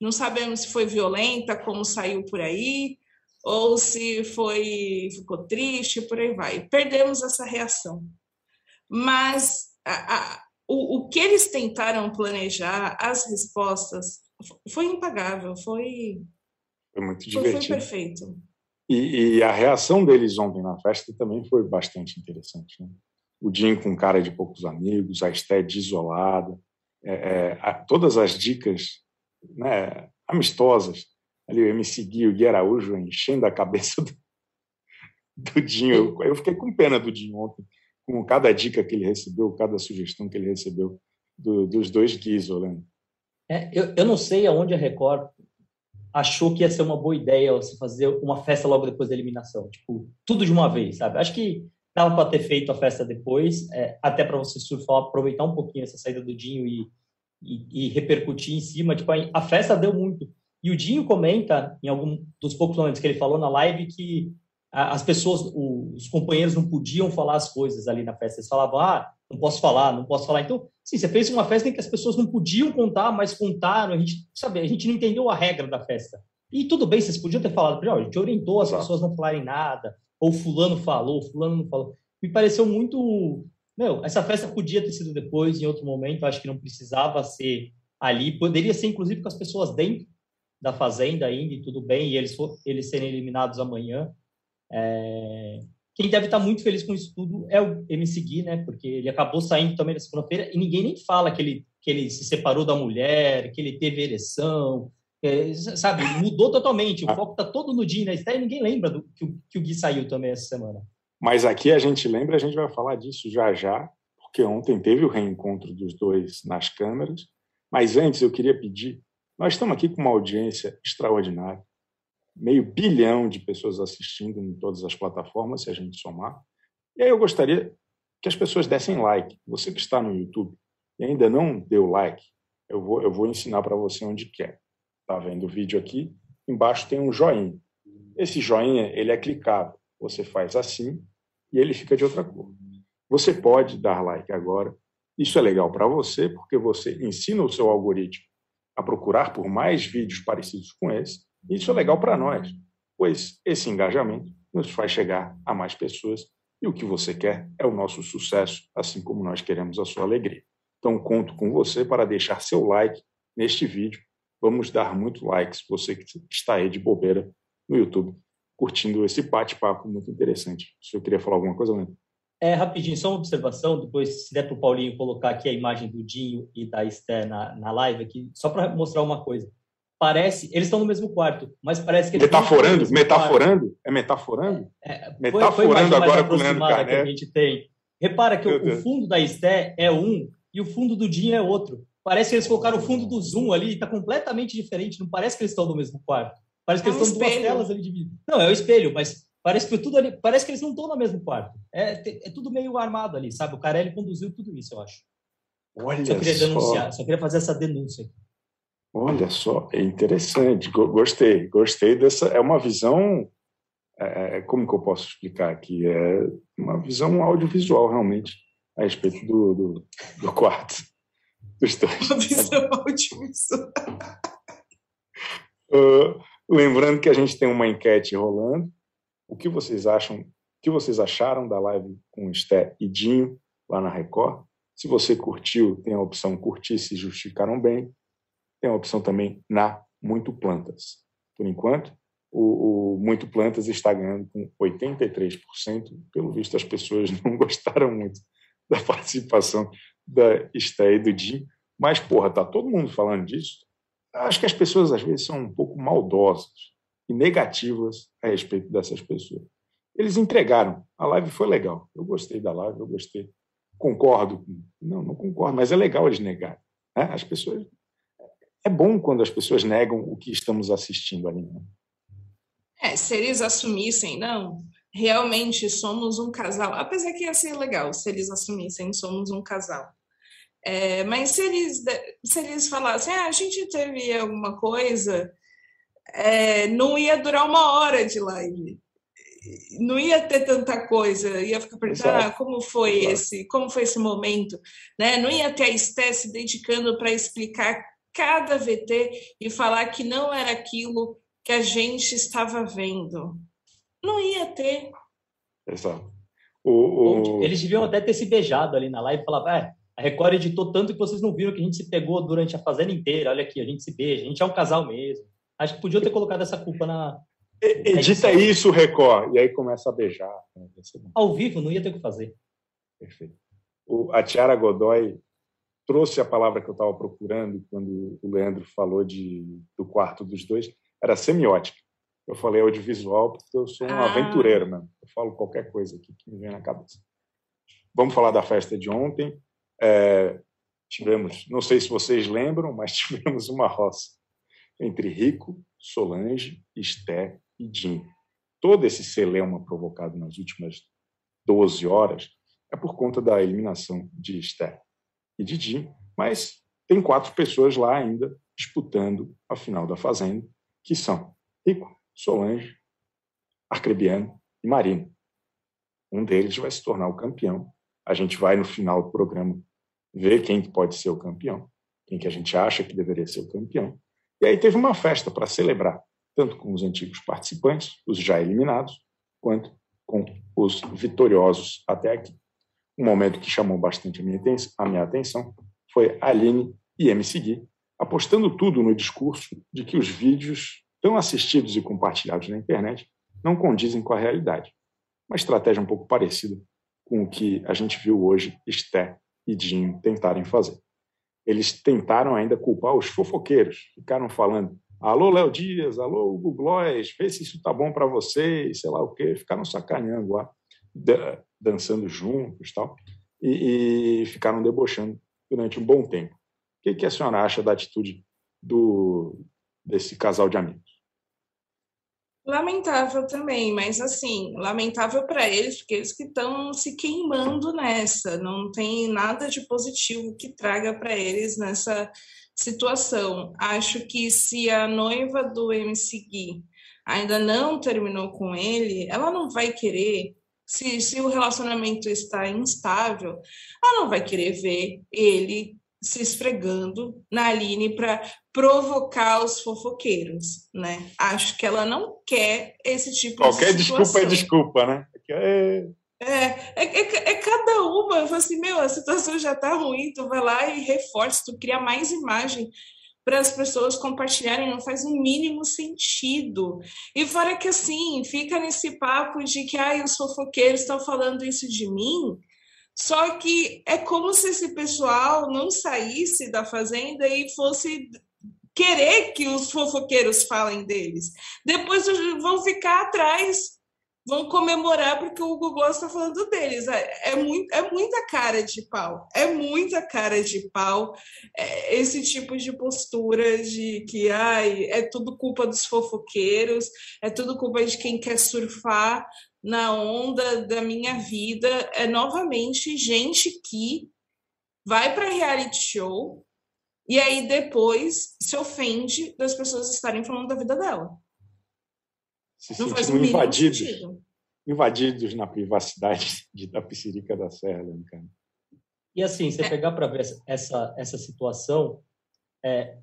Não sabemos se foi violenta, como saiu por aí, ou se foi ficou triste, por aí vai. Perdemos essa reação mas a, a, o, o que eles tentaram planejar, as respostas, foi impagável, foi, foi muito divertido. Foi, foi perfeito. E, e, a reação deles ontem na festa também foi bastante interessante. Né? O Jim com cara de poucos amigos, a Esté desolada, é, é, a, todas as dicas né, amistosas. Ali o MC Gui, o Gui Araújo enchendo a cabeça do, do Dinho. Eu, eu, fiquei com pena do Dinho ontem com cada dica que ele recebeu, cada sugestão que ele recebeu do, dos dois Orlando. É, eu, eu não sei aonde a Record achou que ia ser uma boa ideia você fazer uma festa logo depois da eliminação, tipo, tudo de uma vez, sabe? Acho que dava para ter feito a festa depois, é, até para você surfar, aproveitar um pouquinho essa saída do Dinho e, e, e, repercutir em cima. Tipo, a festa deu muito. E o Dinho comenta, em algum dos poucos momentos que ele falou na live, que as pessoas, os companheiros não podiam falar as coisas ali na festa. Eles falavam, ah, não posso falar, não posso falar. Então, sim, você fez uma festa em que as pessoas não podiam contar, mas contaram. A gente, sabe, a gente não entendeu a regra da festa. E tudo bem, vocês podiam ter falado, a gente orientou as Exato. pessoas não falarem nada, ou fulano falou, fulano não falou. Me pareceu muito, meu, essa festa podia ter sido depois, em outro momento, acho que não precisava ser ali, poderia ser inclusive com as pessoas dentro da fazenda ainda e tudo bem, e eles, eles serem eliminados amanhã. É... Quem deve estar muito feliz com isso tudo é o MC Gui, né? Porque ele acabou saindo também na segunda-feira e ninguém nem fala que ele, que ele se separou da mulher, que ele teve ereção, é, sabe? Mudou totalmente. O ah. foco está todo no Gui, né? E ninguém lembra do, que, o, que o Gui saiu também essa semana. Mas aqui a gente lembra, a gente vai falar disso já já, porque ontem teve o reencontro dos dois nas câmeras. Mas antes eu queria pedir, nós estamos aqui com uma audiência extraordinária meio bilhão de pessoas assistindo em todas as plataformas, se a gente somar. E aí eu gostaria que as pessoas dessem like. Você que está no YouTube e ainda não deu like, eu vou, eu vou ensinar para você onde quer. Está vendo o vídeo aqui? Embaixo tem um joinha. Esse joinha ele é clicável. Você faz assim e ele fica de outra cor. Você pode dar like agora. Isso é legal para você porque você ensina o seu algoritmo a procurar por mais vídeos parecidos com esse isso é legal para nós, pois esse engajamento nos faz chegar a mais pessoas e o que você quer é o nosso sucesso, assim como nós queremos a sua alegria. Então, conto com você para deixar seu like neste vídeo. Vamos dar muito likes, você que está aí de bobeira no YouTube, curtindo esse bate-papo muito interessante. Se eu queria falar alguma coisa, Leandro? É, rapidinho, só uma observação, depois, se der para o Paulinho colocar aqui a imagem do Dinho e da Esté na, na live aqui, só para mostrar uma coisa parece. Eles estão no mesmo quarto, mas parece que. Metaforando? Metaforando? Quarto. É metaforando? É, metaforando foi, agora com o Leandro Carné. que a gente tem. Repara que o, o, fundo da Esté é um e o fundo do Dinho é outro. Parece que eles colocaram o fundo do Zoom ali e está completamente diferente. Não parece que eles estão no mesmo quarto. Parece que é eles um estão duas telas ali divididas. Não, é o espelho, mas parece que tudo ali. Parece que eles não estão no mesmo quarto. É, é tudo meio armado ali, sabe? O Carelli conduziu tudo isso, eu acho. Olha só queria denunciar, só queria fazer essa denúncia aqui. Olha só, é interessante, gostei, gostei dessa. É uma visão, é, é, como que eu posso explicar aqui? É uma visão audiovisual, realmente, a respeito do, do, do quarto dos dois. Uma visão audiovisual. Uh, lembrando que a gente tem uma enquete rolando. O que vocês acham? O que vocês acharam da live com Esté e Dinho lá na Record? Se você curtiu, tem a opção curtir se justificaram bem. Tem a opção também na Muito Plantas. Por enquanto, o, o Muito Plantas está ganhando com 83%. Pelo visto, as pessoas não gostaram muito da participação da Esté e do Jim. Mas, porra, tá todo mundo falando disso. Acho que as pessoas, às vezes, são um pouco maldosas e negativas a respeito dessas pessoas. Eles entregaram. A live foi legal. Eu gostei da live, eu gostei. Concordo. Não, não concordo, mas é legal eles negarem. Né? As pessoas é bom quando as pessoas negam o que estamos assistindo ali. Né? É, se eles assumissem, não, realmente somos um casal, apesar que ia ser legal se eles assumissem somos um casal. É, mas se eles, se eles falassem, ah, a gente teve alguma coisa, é, não ia durar uma hora de live. Não ia ter tanta coisa, ia ficar perguntando ah, como foi Exato. esse, como foi esse momento, né? Não ia ter a Esté se dedicando para explicar cada VT e falar que não era aquilo que a gente estava vendo. Não ia ter. Exato. O, o... Eles deviam até ter se beijado ali na live e falar, ah, a Record editou tanto que vocês não viram que a gente se pegou durante a fazenda inteira. Olha aqui, a gente se beija, a gente é um casal mesmo. Acho que podia ter colocado essa culpa na. Edita isso, Record. E aí começa a beijar. Ao vivo, não ia ter o que fazer. Perfeito. O, a Tiara Godoy trouxe a palavra que eu estava procurando quando o Leandro falou de, do quarto dos dois, era semiótica. Eu falei audiovisual porque eu sou um ah. aventureiro, né? Eu falo qualquer coisa aqui que me vem na cabeça. Vamos falar da festa de ontem. É, tivemos, não sei se vocês lembram, mas tivemos uma roça entre Rico, Solange, Esté e Jim. Todo esse celeuma provocado nas últimas 12 horas é por conta da eliminação de Esté e Didi, mas tem quatro pessoas lá ainda disputando a final da Fazenda, que são Rico, Solange, Arcrebiano e Marina. Um deles vai se tornar o campeão. A gente vai, no final do programa, ver quem pode ser o campeão, quem que a gente acha que deveria ser o campeão. E aí teve uma festa para celebrar, tanto com os antigos participantes, os já eliminados, quanto com os vitoriosos até aqui. Um momento que chamou bastante a minha, atenção foi Aline e MC apostando tudo no discurso de que os vídeos tão assistidos e compartilhados na internet não condizem com a realidade. Uma estratégia um pouco parecida com o que a gente viu hoje Esté e Dinho tentarem fazer. Eles tentaram ainda culpar os fofoqueiros, ficaram falando alô, Léo Dias, alô, Hugo Gloss, vê se isso está bom para vocês, sei lá o quê, ficaram sacaneando lá, dançando juntos tal, e, e ficaram debochando durante um bom tempo. O que, que a senhora acha da atitude do, desse casal de amigos? Lamentável também, mas assim, lamentável para eles, porque eles que estão se queimando nessa, não tem nada de positivo que traga para eles nessa situação. Acho que se a noiva do MC Gui ainda não terminou com ele, ela não vai querer, se, se o relacionamento está instável, ela não vai querer ver ele se esfregando na Aline para provocar os fofoqueiros, né? Acho que ela não quer esse tipo Qualquer de situação. desculpa é desculpa, né? É... É, é, é, é, cada uma. Eu falo assim, meu, a situação já tá ruim, tu vai lá e reforça, tu cria mais imagem para as pessoas compartilharem, não faz o mínimo sentido. E fora que assim, fica nesse papo de que ai, os fofoqueiros estão falando isso de mim, só que é como se esse pessoal não saísse da fazenda e fosse querer que os fofoqueiros falem deles. Depois vão ficar atrás, vão comemorar porque o Google está falando deles. É, é, muito, é muita cara de pau. É muita cara de pau é, esse tipo de postura de que ai, é tudo culpa dos fofoqueiros, é tudo culpa de quem quer surfar na onda da minha vida. É novamente gente que vai para reality show e aí depois se ofende das pessoas estarem falando da vida dela. Se não faz um invadidos, sentido. invadidos na privacidade de Tapicirica da Serra, né, cara. E assim, você é. pegar para ver essa, essa situação é,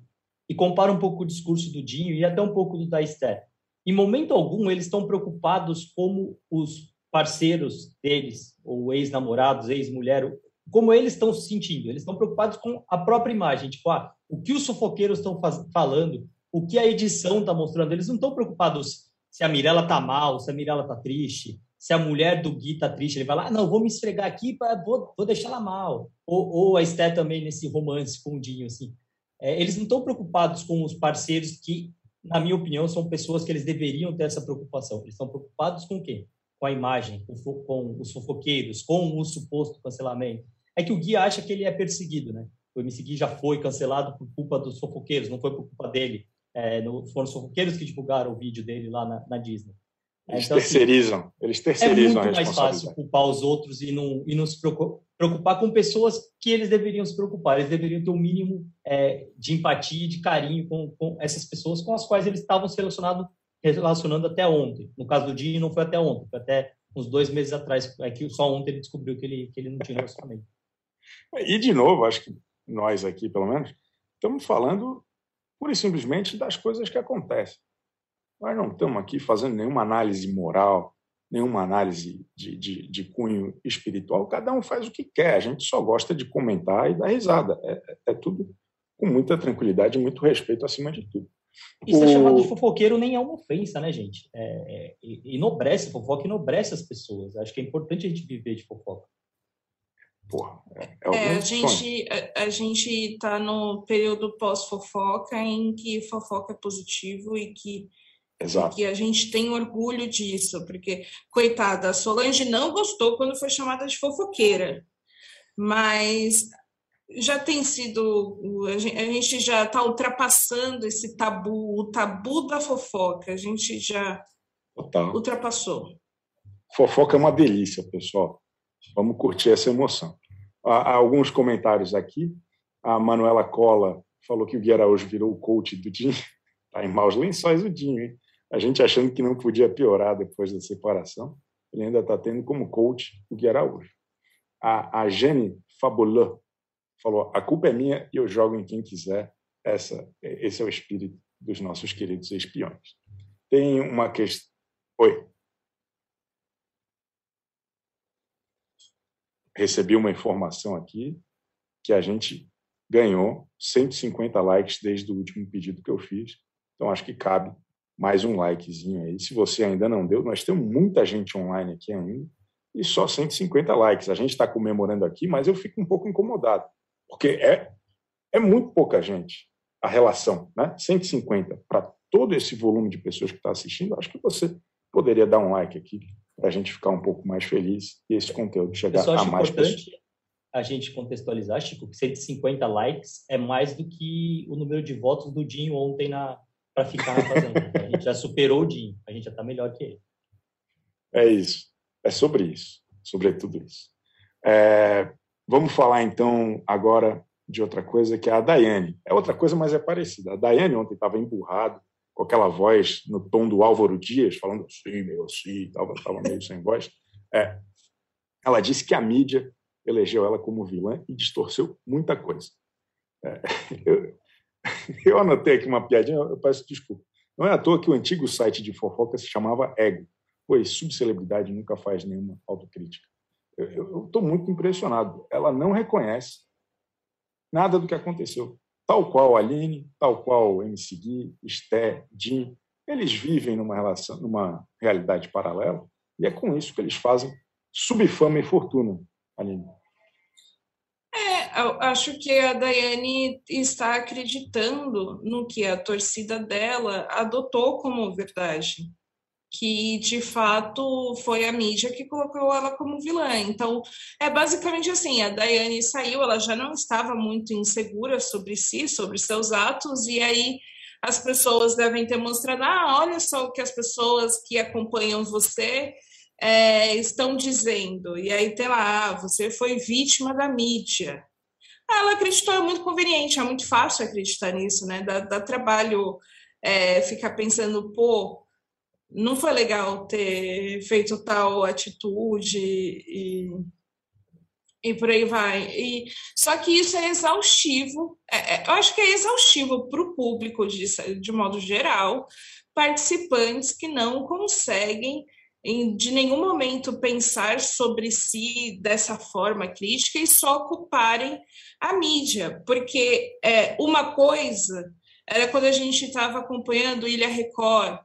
e compara um pouco o discurso do Dinho e até um pouco do da Esther. Em momento algum, eles estão preocupados como os parceiros deles, ou ex-namorados, ex-mulher, como eles estão se sentindo. Eles estão preocupados com a própria imagem, tipo, ah, o que os fofoqueiros estão falando, o que a edição está mostrando. Eles não estão preocupados se a Mirella tá mal, se a Mirella tá triste, se a mulher do Gui tá triste. Ele vai lá, ah, não, vou me esfregar aqui, pra, vou, vou deixar ela mal. Ou, ou a Esté também nesse romance com o Dinho, assim. É, eles não estão preocupados com os parceiros que, na minha opinião, são pessoas que eles deveriam ter essa preocupação. Eles estão preocupados com o quê? Com a imagem, com, com os fofoqueiros, com o suposto cancelamento é que o Gui acha que ele é perseguido, né? O MC Gui já foi cancelado por culpa dos fofoqueiros, não foi por culpa dele. É, no, foram os fofoqueiros que divulgaram o vídeo dele lá na, na Disney. Eles então, assim, terceirizam, assim, eles terceirizam É muito mais fácil culpar os outros e não, e não se preocupar com pessoas que eles deveriam se preocupar. Eles deveriam ter um mínimo é, de empatia e de carinho com, com essas pessoas com as quais eles estavam se relacionando, relacionando até ontem. No caso do Dinho, não foi até ontem, foi até uns dois meses atrás, é que só ontem ele descobriu que ele, que ele não tinha relacionamento. E, de novo, acho que nós aqui, pelo menos, estamos falando pura e simplesmente das coisas que acontecem. Nós não estamos aqui fazendo nenhuma análise moral, nenhuma análise de, de, de, cunho espiritual. Cada um faz o que quer. A gente só gosta de comentar e dar risada. É, é tudo com muita tranquilidade e muito respeito acima de tudo. E ser o... chamado de fofoqueiro nem é uma ofensa, né, gente? É, é, enobrece, fofoca enobrece as pessoas. Acho que é importante a gente viver de fofoca. Porra, é, é, é a gente a, a, gente está no período pós-fofoca em que fofoca é positivo e que, Exato. que a gente tem orgulho disso, porque, coitada, a Solange não gostou quando foi chamada de fofoqueira, mas já tem sido, a gente já está ultrapassando esse tabu, o tabu da fofoca, a gente já Total. ultrapassou. Fofoca é uma delícia, pessoal. Vamos curtir essa emoção. Há alguns comentários aqui. A Manuela Cola falou que o Gui Araújo virou o coach do Dinho. Está em maus lençóis o Dinho, hein? A gente achando que não podia piorar depois da separação. ele ainda está tendo como coach o Gui Araújo. A, a Fabuleux falou: a culpa é minha e eu jogo em quem quiser. Essa, esse é o espírito dos nossos queridos espiões. Tem uma questão. Oi. Recebi uma informação aqui que a gente ganhou 150 likes desde o último pedido que eu fiz. Então, acho que cabe mais um likezinho aí. Se você ainda não deu, nós temos muita gente online aqui ainda e só 150 likes. A gente está comemorando aqui, mas eu fico um pouco incomodado, porque é, é muito pouca gente a relação, né? 150 para todo esse volume de pessoas que está assistindo. Acho que você poderia dar um like aqui para a gente ficar um pouco mais feliz e esse conteúdo chegar a mais pessoas a gente contextualizar, Chico, que 150 likes é mais do que o número de votos do Dinho ontem na para ficar na fazenda. a gente já superou o Dinho, a gente já está melhor que ele. É isso. É sobre isso, sobre tudo isso. É, vamos falar então agora de outra coisa que é a Daiane. É outra coisa, mas é parecida. A Daiane ontem estava emburrado, com aquela voz no tom do Álvaro Dias, falando assim, meio assim, estava meio sem voz. É, ela disse que a mídia elegeu ela como vilã e distorceu muita coisa. É, eu, eu, anotei aqui uma piadinha, eu peço desculpa. Não é à toa que o antigo site de fofoca se chamava Ego, pois subcelebridade nunca faz nenhuma autocrítica. Eu estou muito impressionado. Ela não reconhece nada do que aconteceu. Tal qual Aline, tal qual MC Gui, Esté, Jim, eles vivem numa relação, numa realidade paralela e é com isso que eles fazem subfama e fortuna, Aline. É, eu acho que a Daiane está acreditando no que a torcida dela adotou como verdade, que de fato foi a mídia que colocou ela como vilã. Então, é basicamente assim: a Daiane saiu, ela já não estava muito insegura sobre si, sobre seus atos, e aí as pessoas devem ter mostrado: ah, olha só o que as pessoas que acompanham você é, estão dizendo. E aí tem lá, ah, você foi vítima da mídia. Ela acreditou, é muito conveniente, é muito fácil acreditar nisso, né? Dá, dá trabalho é, ficar pensando, pô, não foi legal ter feito tal atitude e, e por aí vai. E, só que isso é exaustivo, é, é, eu acho que é exaustivo para o público, de, de modo geral, participantes que não conseguem em, de nenhum momento pensar sobre si dessa forma crítica e só ocuparem a mídia, porque é, uma coisa era quando a gente estava acompanhando Ilha Record,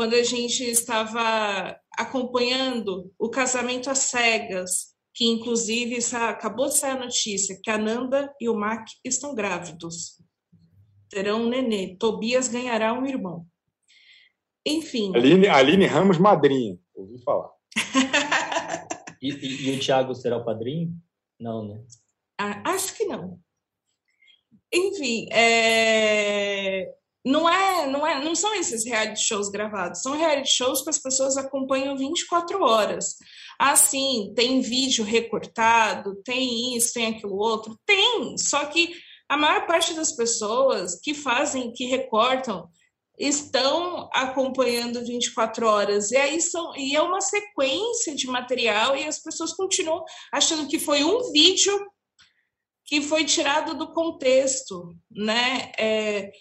quando a gente estava acompanhando o casamento às cegas, que inclusive acabou de sair a notícia que a Nanda e o Mac estão grávidos. Terão um nenê. Tobias ganhará um irmão. Enfim. Aline, Aline Ramos, madrinha. Ouvi falar. e, e, e, o Thiago será o padrinho? Não, né? Ah, acho que não. Enfim, é... não é, não é, não são esses reality shows gravados, são reality shows que as pessoas acompanham 24 horas. Assim, tem vídeo recortado, tem isso, tem aquilo outro, tem. Só que a maior parte das pessoas que fazem, que recortam, estão acompanhando 24 horas. E aí são, e é uma sequência de material e as pessoas continuam achando que foi um vídeo que foi tirado do contexto, né? É,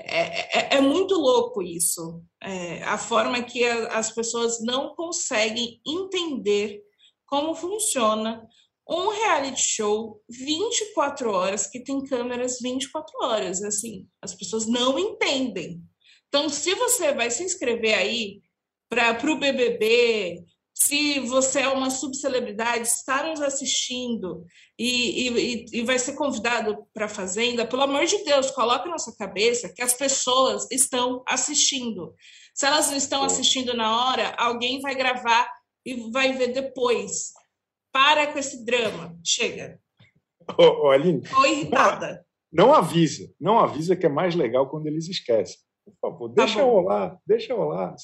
é, é, é muito louco isso, é, a forma que a, as pessoas não conseguem entender como funciona um reality show 24 horas que tem câmeras 24 horas, assim, as pessoas não entendem. Então, se você vai se inscrever aí para o BBB, se você é uma subcelebridade, está nos assistindo e, e, e vai ser convidado para a Fazenda, pelo amor de Deus, coloque na sua cabeça que as pessoas estão assistindo. Se elas não estão assistindo na hora, alguém vai gravar e vai ver depois. Para com esse drama. Chega. Ô, ô Aline. Estou irritada. Não, não avisa. Não avisa que é mais legal quando eles esquecem. Por favor, tá deixa tá rolar, deixa rolar.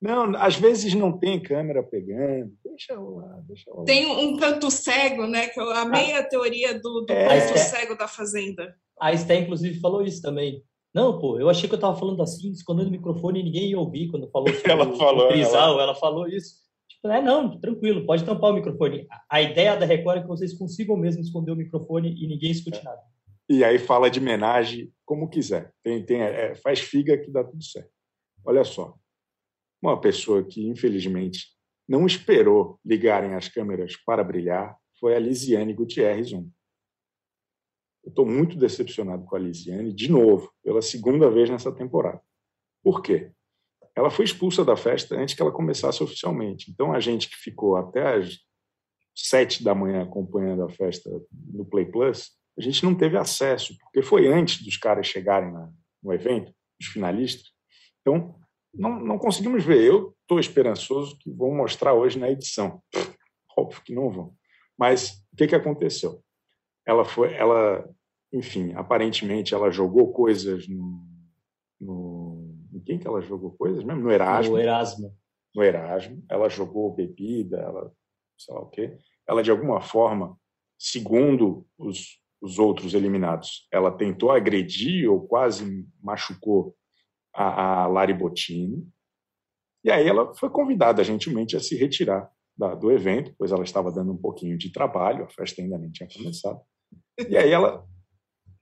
Não, às vezes não tem câmera pegando. Deixa rolar, deixa rolar. Tem um canto cego, né? Que eu amei ah. a teoria do, do é, canto cego da fazenda. A Esté, inclusive, falou isso também. Não, pô, eu achei que eu estava falando assim, escondendo o microfone e ninguém ia ouvir quando falou sobre ela o, falou, o Trisal, ela... ela... falou isso. Tipo É, não, tranquilo, pode tampar o microfone. A ideia da Record é que vocês consigam mesmo esconder o microfone e ninguém escute nada. E aí fala de homenagem como quiser. Tem, tem, é, faz figa que dá tudo certo. Olha só, uma pessoa que, infelizmente, não esperou ligarem as câmeras para brilhar foi a Lisiane Gutierrez 1. Eu estou muito decepcionado com a Lisiane, de novo, pela segunda vez nessa temporada. Por quê? Ela foi expulsa da festa antes que ela começasse oficialmente. Então, a gente que ficou até as sete da manhã acompanhando a festa no Play Plus, a gente não teve acesso, porque foi antes dos caras chegarem na, no evento, os finalistas. Então, não, não conseguimos ver. Eu estou esperançoso que vão mostrar hoje na edição. Óbvio que não vão. Mas o que, que aconteceu? Ela foi, ela, enfim, aparentemente ela jogou coisas no, no em quem que ela jogou coisas mesmo? No Erasmo. No Erasmo. No Erasmo. Ela jogou bebida, ela, sei lá o quê. Ela de alguma forma, segundo os, os outros eliminados, ela tentou agredir ou quase machucou a, a Lari Bottini. E aí ela foi convidada gentilmente a se retirar da, do evento, pois ela estava dando um pouquinho de trabalho, a festa ainda nem tinha começado. E aí ela,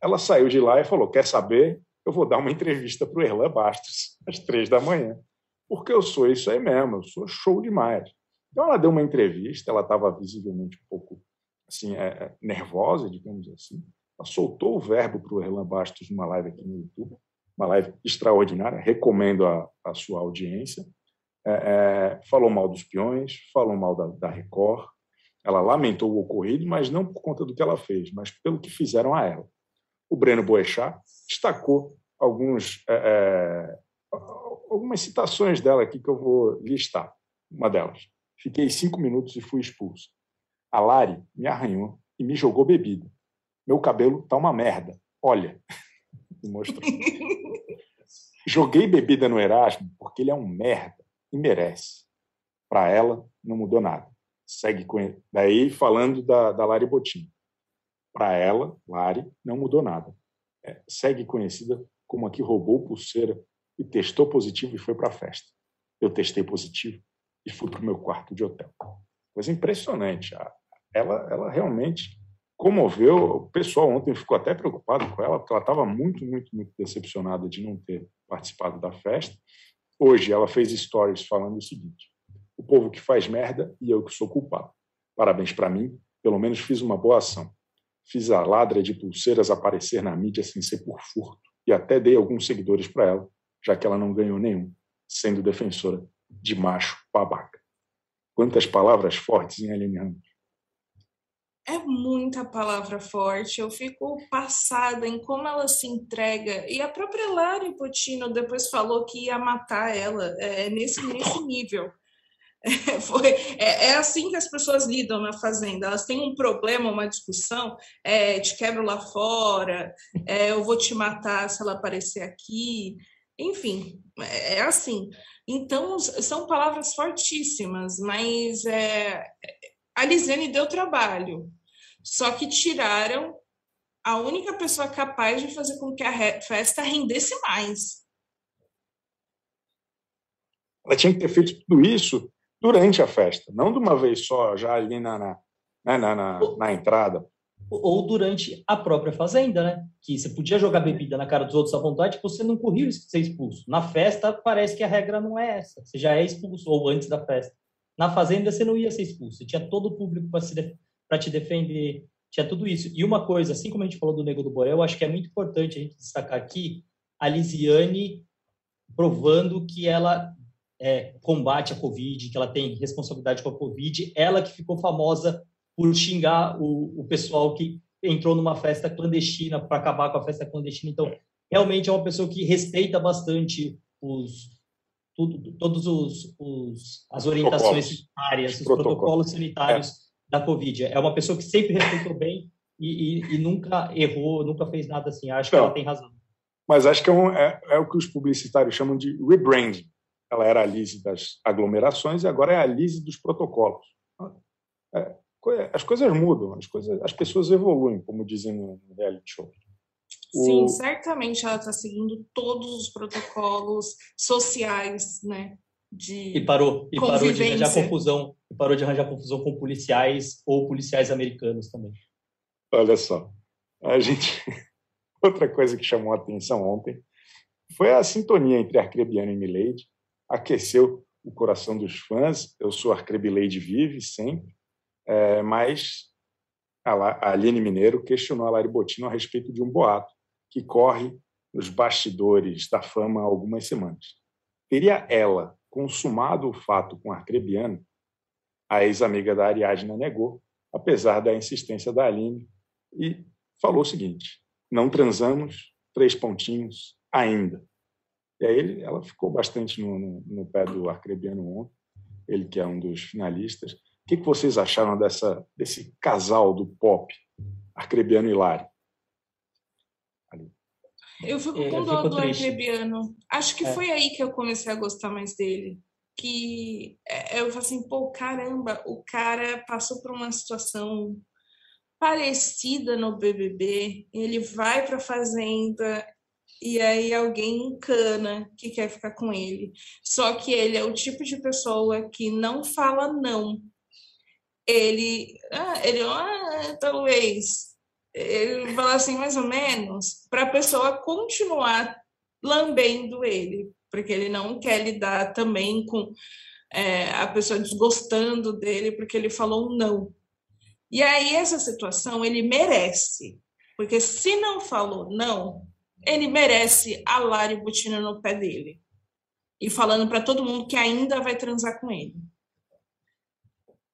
ela saiu de lá e falou: Quer saber? Eu vou dar uma entrevista para o Erlan Bastos, às três da manhã, porque eu sou isso aí mesmo, eu sou show demais. Então ela deu uma entrevista, ela estava visivelmente um pouco assim, é, é, nervosa, digamos assim. Ela soltou o verbo para o Erlan Bastos numa live aqui no YouTube, uma live extraordinária, recomendo a, a sua audiência. É, é, falou mal dos peões, falou mal da, da, Record. Ela lamentou o ocorrido, mas não por conta do que ela fez, mas pelo que fizeram a ela. O Breno Boechat destacou alguns, é, é algumas citações dela aqui que eu vou listar. Uma delas. Fiquei cinco minutos e fui expulso. A Lari me arranhou e me jogou bebida. Meu cabelo tá uma merda. Olha. E mostrou. Joguei bebida no Erasmo porque ele é um merda e merece. Para ela, não mudou nada. Segue com ele. Daí, falando da, da Lari Botim. Para ela, Lari, não mudou nada. É, segue conhecida como a que roubou pulseira e testou positivo e foi para a festa. Eu testei positivo e fui para o meu quarto de hotel. Coisa impressionante. Ela, ela realmente comoveu. O pessoal ontem ficou até preocupado com ela, porque ela estava muito, muito, muito decepcionada de não ter participado da festa. Hoje ela fez stories falando o seguinte: o povo que faz merda e eu que sou culpado. Parabéns para mim, pelo menos fiz uma boa ação. Fiz a ladra de pulseiras aparecer na mídia sem ser por furto e até dei alguns seguidores para ela, já que ela não ganhou nenhum, sendo defensora de macho babaca. Quantas palavras fortes em Aline Ramos. É muita palavra forte, eu fico passada em como ela se entrega. E a própria Lari Potino depois falou que ia matar ela, é, nesse, nesse nível. É, foi, é, é, assim que as pessoas lidam na fazenda. Elas têm um problema, uma discussão, é, te quebro lá fora, é, eu vou te matar se ela aparecer aqui. Enfim, é, é assim. Então, são palavras fortíssimas, mas é, a Lisiane deu trabalho, só que tiraram a única pessoa capaz de fazer com que a festa rendesse mais. Ela tinha que ter feito tudo isso durante a festa, não de uma vez só, já ali na, na, né, na, na, na entrada. Ou durante a própria fazenda, né? Que você podia jogar bebida na cara dos outros à vontade, você não corria ser expulso. Na festa, parece que a regra não é essa. Você já é expulso, ou antes da festa. Na Fazenda, você não ia ser expulso. Você tinha todo o público para te defender. Tinha tudo isso. E uma coisa, assim como a gente falou do Nego do Borel, eu acho que é muito importante a gente destacar aqui a Lisiane provando que ela é, combate a Covid, que ela tem responsabilidade com a Covid. Ela que ficou famosa por xingar o, o pessoal que entrou numa festa clandestina para acabar com a festa clandestina. Então, realmente é uma pessoa que respeita bastante os, tudo, todos os, os, as orientações sanitárias, os, os protocolos, protocolos sanitários é. Da Covid. É uma pessoa que sempre respeitou bem e, e, e nunca errou, nunca fez nada assim. Acho que ela tem razão. Mas acho que é, um, é, é, o que os publicitários chamam de rebranding. Ela era a Lise das aglomerações e agora é a Lise dos protocolos. É, as coisas mudam, as, coisas, as pessoas evoluem, como dizem no reality show. Sim, certamente ela está seguindo todos os protocolos sociais, né? De e parou e parou de arranjar confusão e parou de arranjar confusão com policiais ou policiais americanos também. Olha só, a gente outra coisa que chamou a atenção ontem foi a sintonia entre Arcrebiano e Milady, aqueceu o coração dos fãs. Eu sou Arcrebilade vive sempre, é, mas a Aline Mineiro questionou a Lari Botino a respeito de um boato que corre nos bastidores da fama há algumas semanas. Teria ela consumado o fato com Arcrebiano? A ex-amiga da Ariadna negou, apesar da insistência da Aline, e falou o seguinte: não transamos, três pontinhos, ainda. E aí ela ficou bastante no, no, no pé do Arcrebiano ontem, ele que é um dos finalistas. O que, que vocês acharam dessa, desse casal do pop, Arcrebiano e Lari? Eu fico é, com dó do Arcrebiano. Acho que é. foi aí que eu comecei a gostar mais dele. Que é, eu falei assim, pô, caramba, o cara passou por uma situação parecida no BBB, ele vai para fazenda e aí alguém encana que quer ficar com ele. Só que ele é o tipo de pessoa que não fala não. Ele, ah, ele, ah, talvez. Ele fala assim, mais ou menos, para a pessoa continuar lambendo ele, porque ele não quer lidar também com é, a pessoa desgostando dele porque ele falou um não. E aí, essa situação ele merece, porque se não falou não, ele merece a Lari Butina no pé dele e falando para todo mundo que ainda vai transar com ele.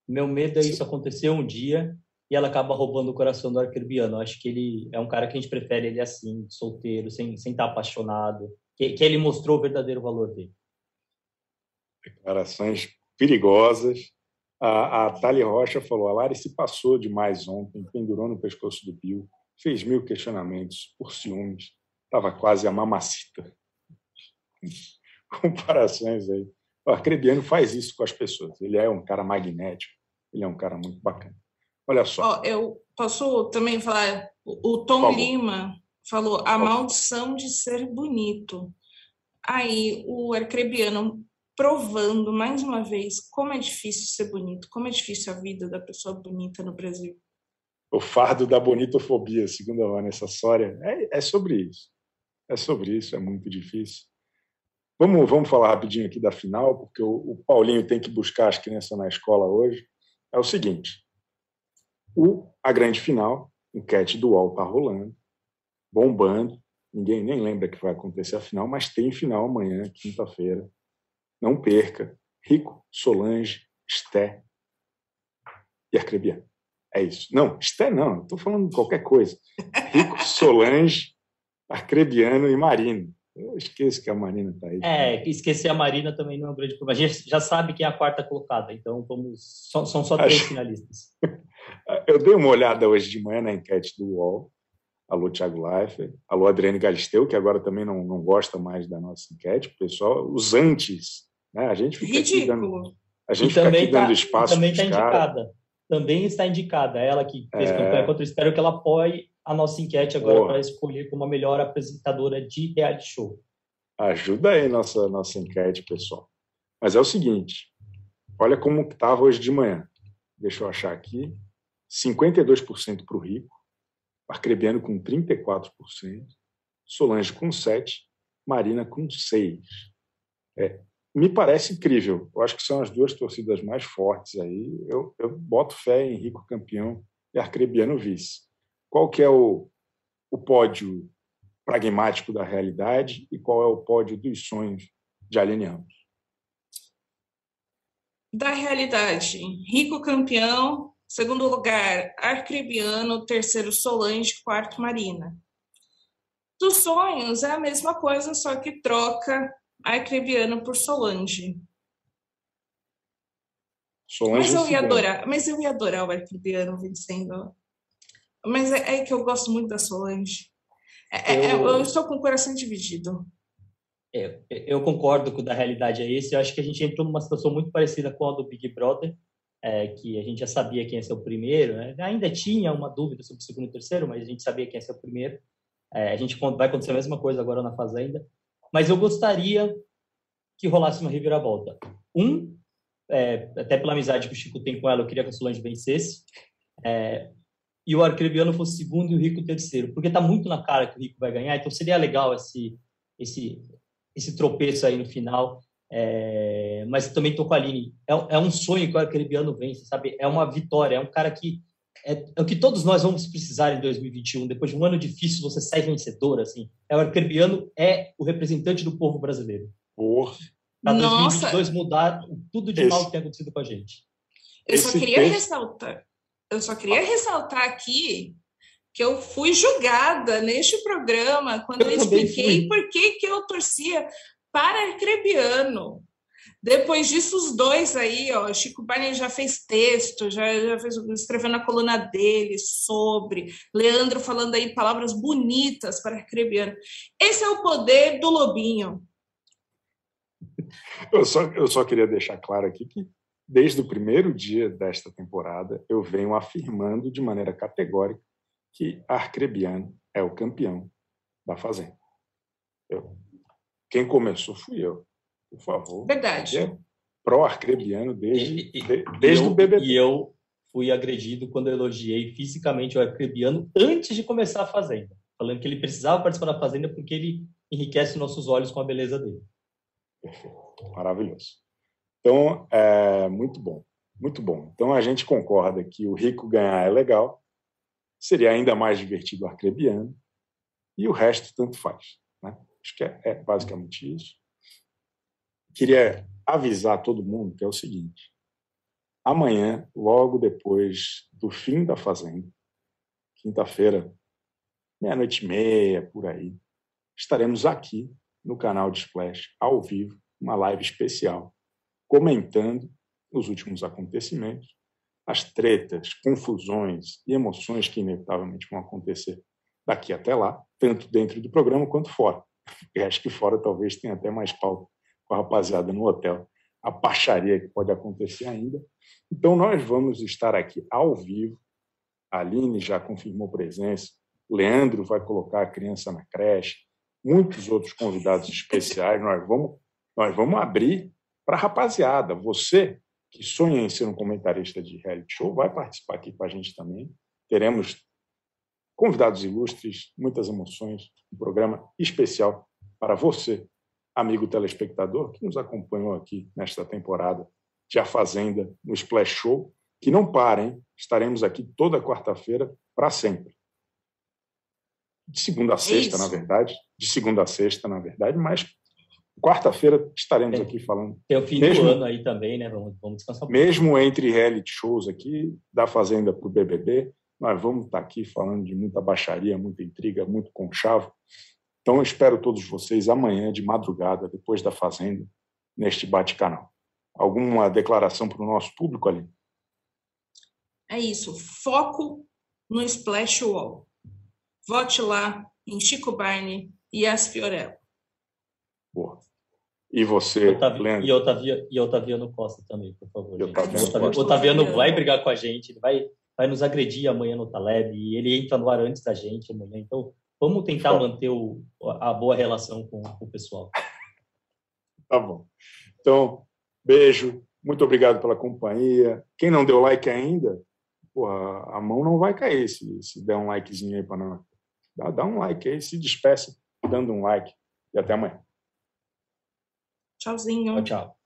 Meu medo é isso acontecer um dia e ela acaba roubando o coração do Arcrebiano. Acho que ele é um cara que a gente prefere ele assim, solteiro, sem, sem estar apaixonado, que, que ele mostrou o verdadeiro valor dele. Declarações perigosas a, a Thali Rocha falou: a Lari se passou demais ontem, pendurou no pescoço do Bill, fez mil questionamentos por ciúmes, estava quase a mamacita. Comparações aí. O Arcrebiano faz isso com as pessoas. Ele é um cara magnético, ele é um cara muito bacana. Olha só. Oh, eu posso também falar. O Tom Lima falou a maldição de ser bonito. Aí o Arcrebiano provando mais uma vez como é difícil ser bonito, como é difícil a vida da pessoa bonita no Brasil. O fardo da bonitofobia, segundo a Vanessa Soria, é, é sobre isso. É sobre isso, é muito difícil. Vamos, vamos falar rapidinho aqui da final, porque o, o Paulinho tem que buscar as crianças na escola hoje. É o seguinte: o, a grande final, enquete do UOL está rolando, bombando. Ninguém nem lembra que vai acontecer a final, mas tem final amanhã, quinta-feira, não perca. Rico, Solange, Esté e Arcrebiano. É isso. Não, Esté não, estou falando qualquer coisa. Rico, Solange, Arcrebiano e Marina. Eu esqueço que a Marina está aí. É, esquecer a Marina também não é um grande problema. A gente já sabe quem é a quarta colocada, então vamos. São, são só três Acho... finalistas. Eu dei uma olhada hoje de manhã na enquete do UOL. Alô, Thiago Leifert. Alô, Adriane Galisteu, que agora também não, não gosta mais da nossa enquete. Pessoal, os antes né? A gente fica Ridículo. Dando, a gente fica aqui dando tá, espaço Também está indicada. Também está indicada. Ela que fez é... campanha contra o Espero que ela apoie a nossa enquete agora para escolher como a melhor apresentadora de reality show. Ajuda aí nossa nossa enquete, pessoal. Mas é o seguinte, olha como estava hoje de manhã. Deixa eu achar aqui. 52% para o Rico, Arcrebiano com 34%, Solange com 7%, Marina com 6%. É, me parece incrível. Eu acho que são as duas torcidas mais fortes aí. Eu, eu boto fé em Rico campeão e Arcrebiano vice. Qual que é o, o pódio pragmático da realidade e qual é o pódio dos sonhos de Aline Ramos? Da realidade, Rico campeão, segundo lugar Arcrebiano, terceiro Solange, quarto Marina. Dos sonhos é a mesma coisa, só que troca Arcrebiano por Solange. Solange mas eu ia adorar, mas eu ia adorar o Arcrebiano vencendo. Mas é, é, que eu gosto muito da Solange. É, é, eu... eu estou com o coração dividido. É, eu concordo com da realidade é esse. Eu acho que a gente entrou numa situação muito parecida com a do Big Brother, é, que a gente já sabia quem ia ser o primeiro. Né? Ainda tinha uma dúvida sobre o segundo e terceiro, mas a gente sabia quem ia ser o primeiro. É, a gente vai acontecer a mesma coisa agora na Fazenda. Mas eu gostaria que rolasse uma reviravolta. Um, é, até pela amizade que o Chico tem com ela, eu queria que a Solange vencesse. É, e o Arcrebiano fosse segundo e o Rico terceiro, porque está muito na cara que o Rico vai ganhar, então seria legal esse, esse, esse tropeço aí no final. É, mas também estou com a Aline. É, é, um sonho que o Arcrebiano vence, sabe? É uma vitória, é um cara que é, é, o que todos nós vamos precisar em 2021. Depois de um ano difícil, você sai vencedor, assim. É, o Arcrebiano é o representante do povo brasileiro. Porra. Para 2022 mudar tudo de Esse... mal que tem acontecido com a gente. Eu Esse só queria texto... ressaltar, eu só queria ressaltar aqui que eu fui julgada neste programa quando eu, eu expliquei por que, que eu torcia para Arcrebiano. Depois disso, os dois aí, ó, Chico Barney já fez texto, já, já fez, escreveu na coluna dele sobre, Leandro falando aí palavras bonitas para Arcrebiano. Esse é o poder do Lobinho. Eu só, eu só queria deixar claro aqui que, desde o primeiro dia desta temporada, eu venho afirmando de maneira categórica que Arcrebiano é o campeão da Fazenda. Eu. Quem começou fui eu por favor. Verdade. É pró-arcrebiano desde, e, desde eu, o BBB. E eu fui agredido quando eu elogiei fisicamente o arcrebiano antes de começar a Fazenda, falando que ele precisava participar da Fazenda porque ele enriquece nossos olhos com a beleza dele. Perfeito. Maravilhoso. Então, é muito bom. Muito bom. Então, a gente concorda que o rico ganhar é legal, seria ainda mais divertido o arcrebiano, e o resto tanto faz. Né? Acho que é, é basicamente isso queria avisar todo mundo que é o seguinte: amanhã, logo depois do fim da Fazenda, quinta-feira, meia-noite e meia, por aí, estaremos aqui no canal de Splash, ao vivo, uma live especial, comentando os últimos acontecimentos, as tretas, confusões e emoções que inevitavelmente vão acontecer daqui até lá, tanto dentro do programa quanto fora. Eu acho que fora talvez tenha até mais pauta com a rapaziada no hotel, a baixaria que pode acontecer ainda. Então, nós vamos estar aqui ao vivo. A Aline já confirmou presença, Leandro vai colocar a criança na creche, muitos outros convidados especiais. Nós vamos, nós vamos abrir para a rapaziada. Você que sonha em ser um comentarista de reality show, vai participar aqui com a gente também. Teremos convidados ilustres, muitas emoções, um programa especial para você amigo telespectador que nos acompanhou aqui nesta temporada de A Fazenda no Splash Show, que não parem, estaremos aqui toda quarta-feira para sempre. De segunda a sexta, Isso. na verdade, de segunda a sexta, na verdade, mas quarta-feira estaremos é, aqui falando. Tem o fim mesmo, do ano aí também, né? Vamos, vamos descansar um Mesmo entre reality shows aqui, da Fazenda para o BBB, nós vamos estar aqui falando de muita baixaria, muita intriga, muito conchavo. Então, eu espero todos vocês amanhã, de madrugada, depois da Fazenda, neste bate-canal. Alguma declaração para o nosso público ali? É isso. Foco no Splash Wall. Vote lá em Chico Barney e As Fiorello. Boa. E você, Otavio, Leandro? E, Otavia, e Otaviano Costa também, por favor. Otaviano, Otaviano vai brigar com a gente, ele vai, vai nos agredir amanhã no Taleb, e ele entra no ar antes da gente amanhã. Então, Vamos tentar manter o, a boa relação com, com o pessoal. Tá bom. Então, beijo. Muito obrigado pela companhia. Quem não deu like ainda, porra, a mão não vai cair se, se der um likezinho aí para nós. Dá, dá um like aí, se despeça dando um like. E até amanhã. Tchauzinho. Tchau, tchau.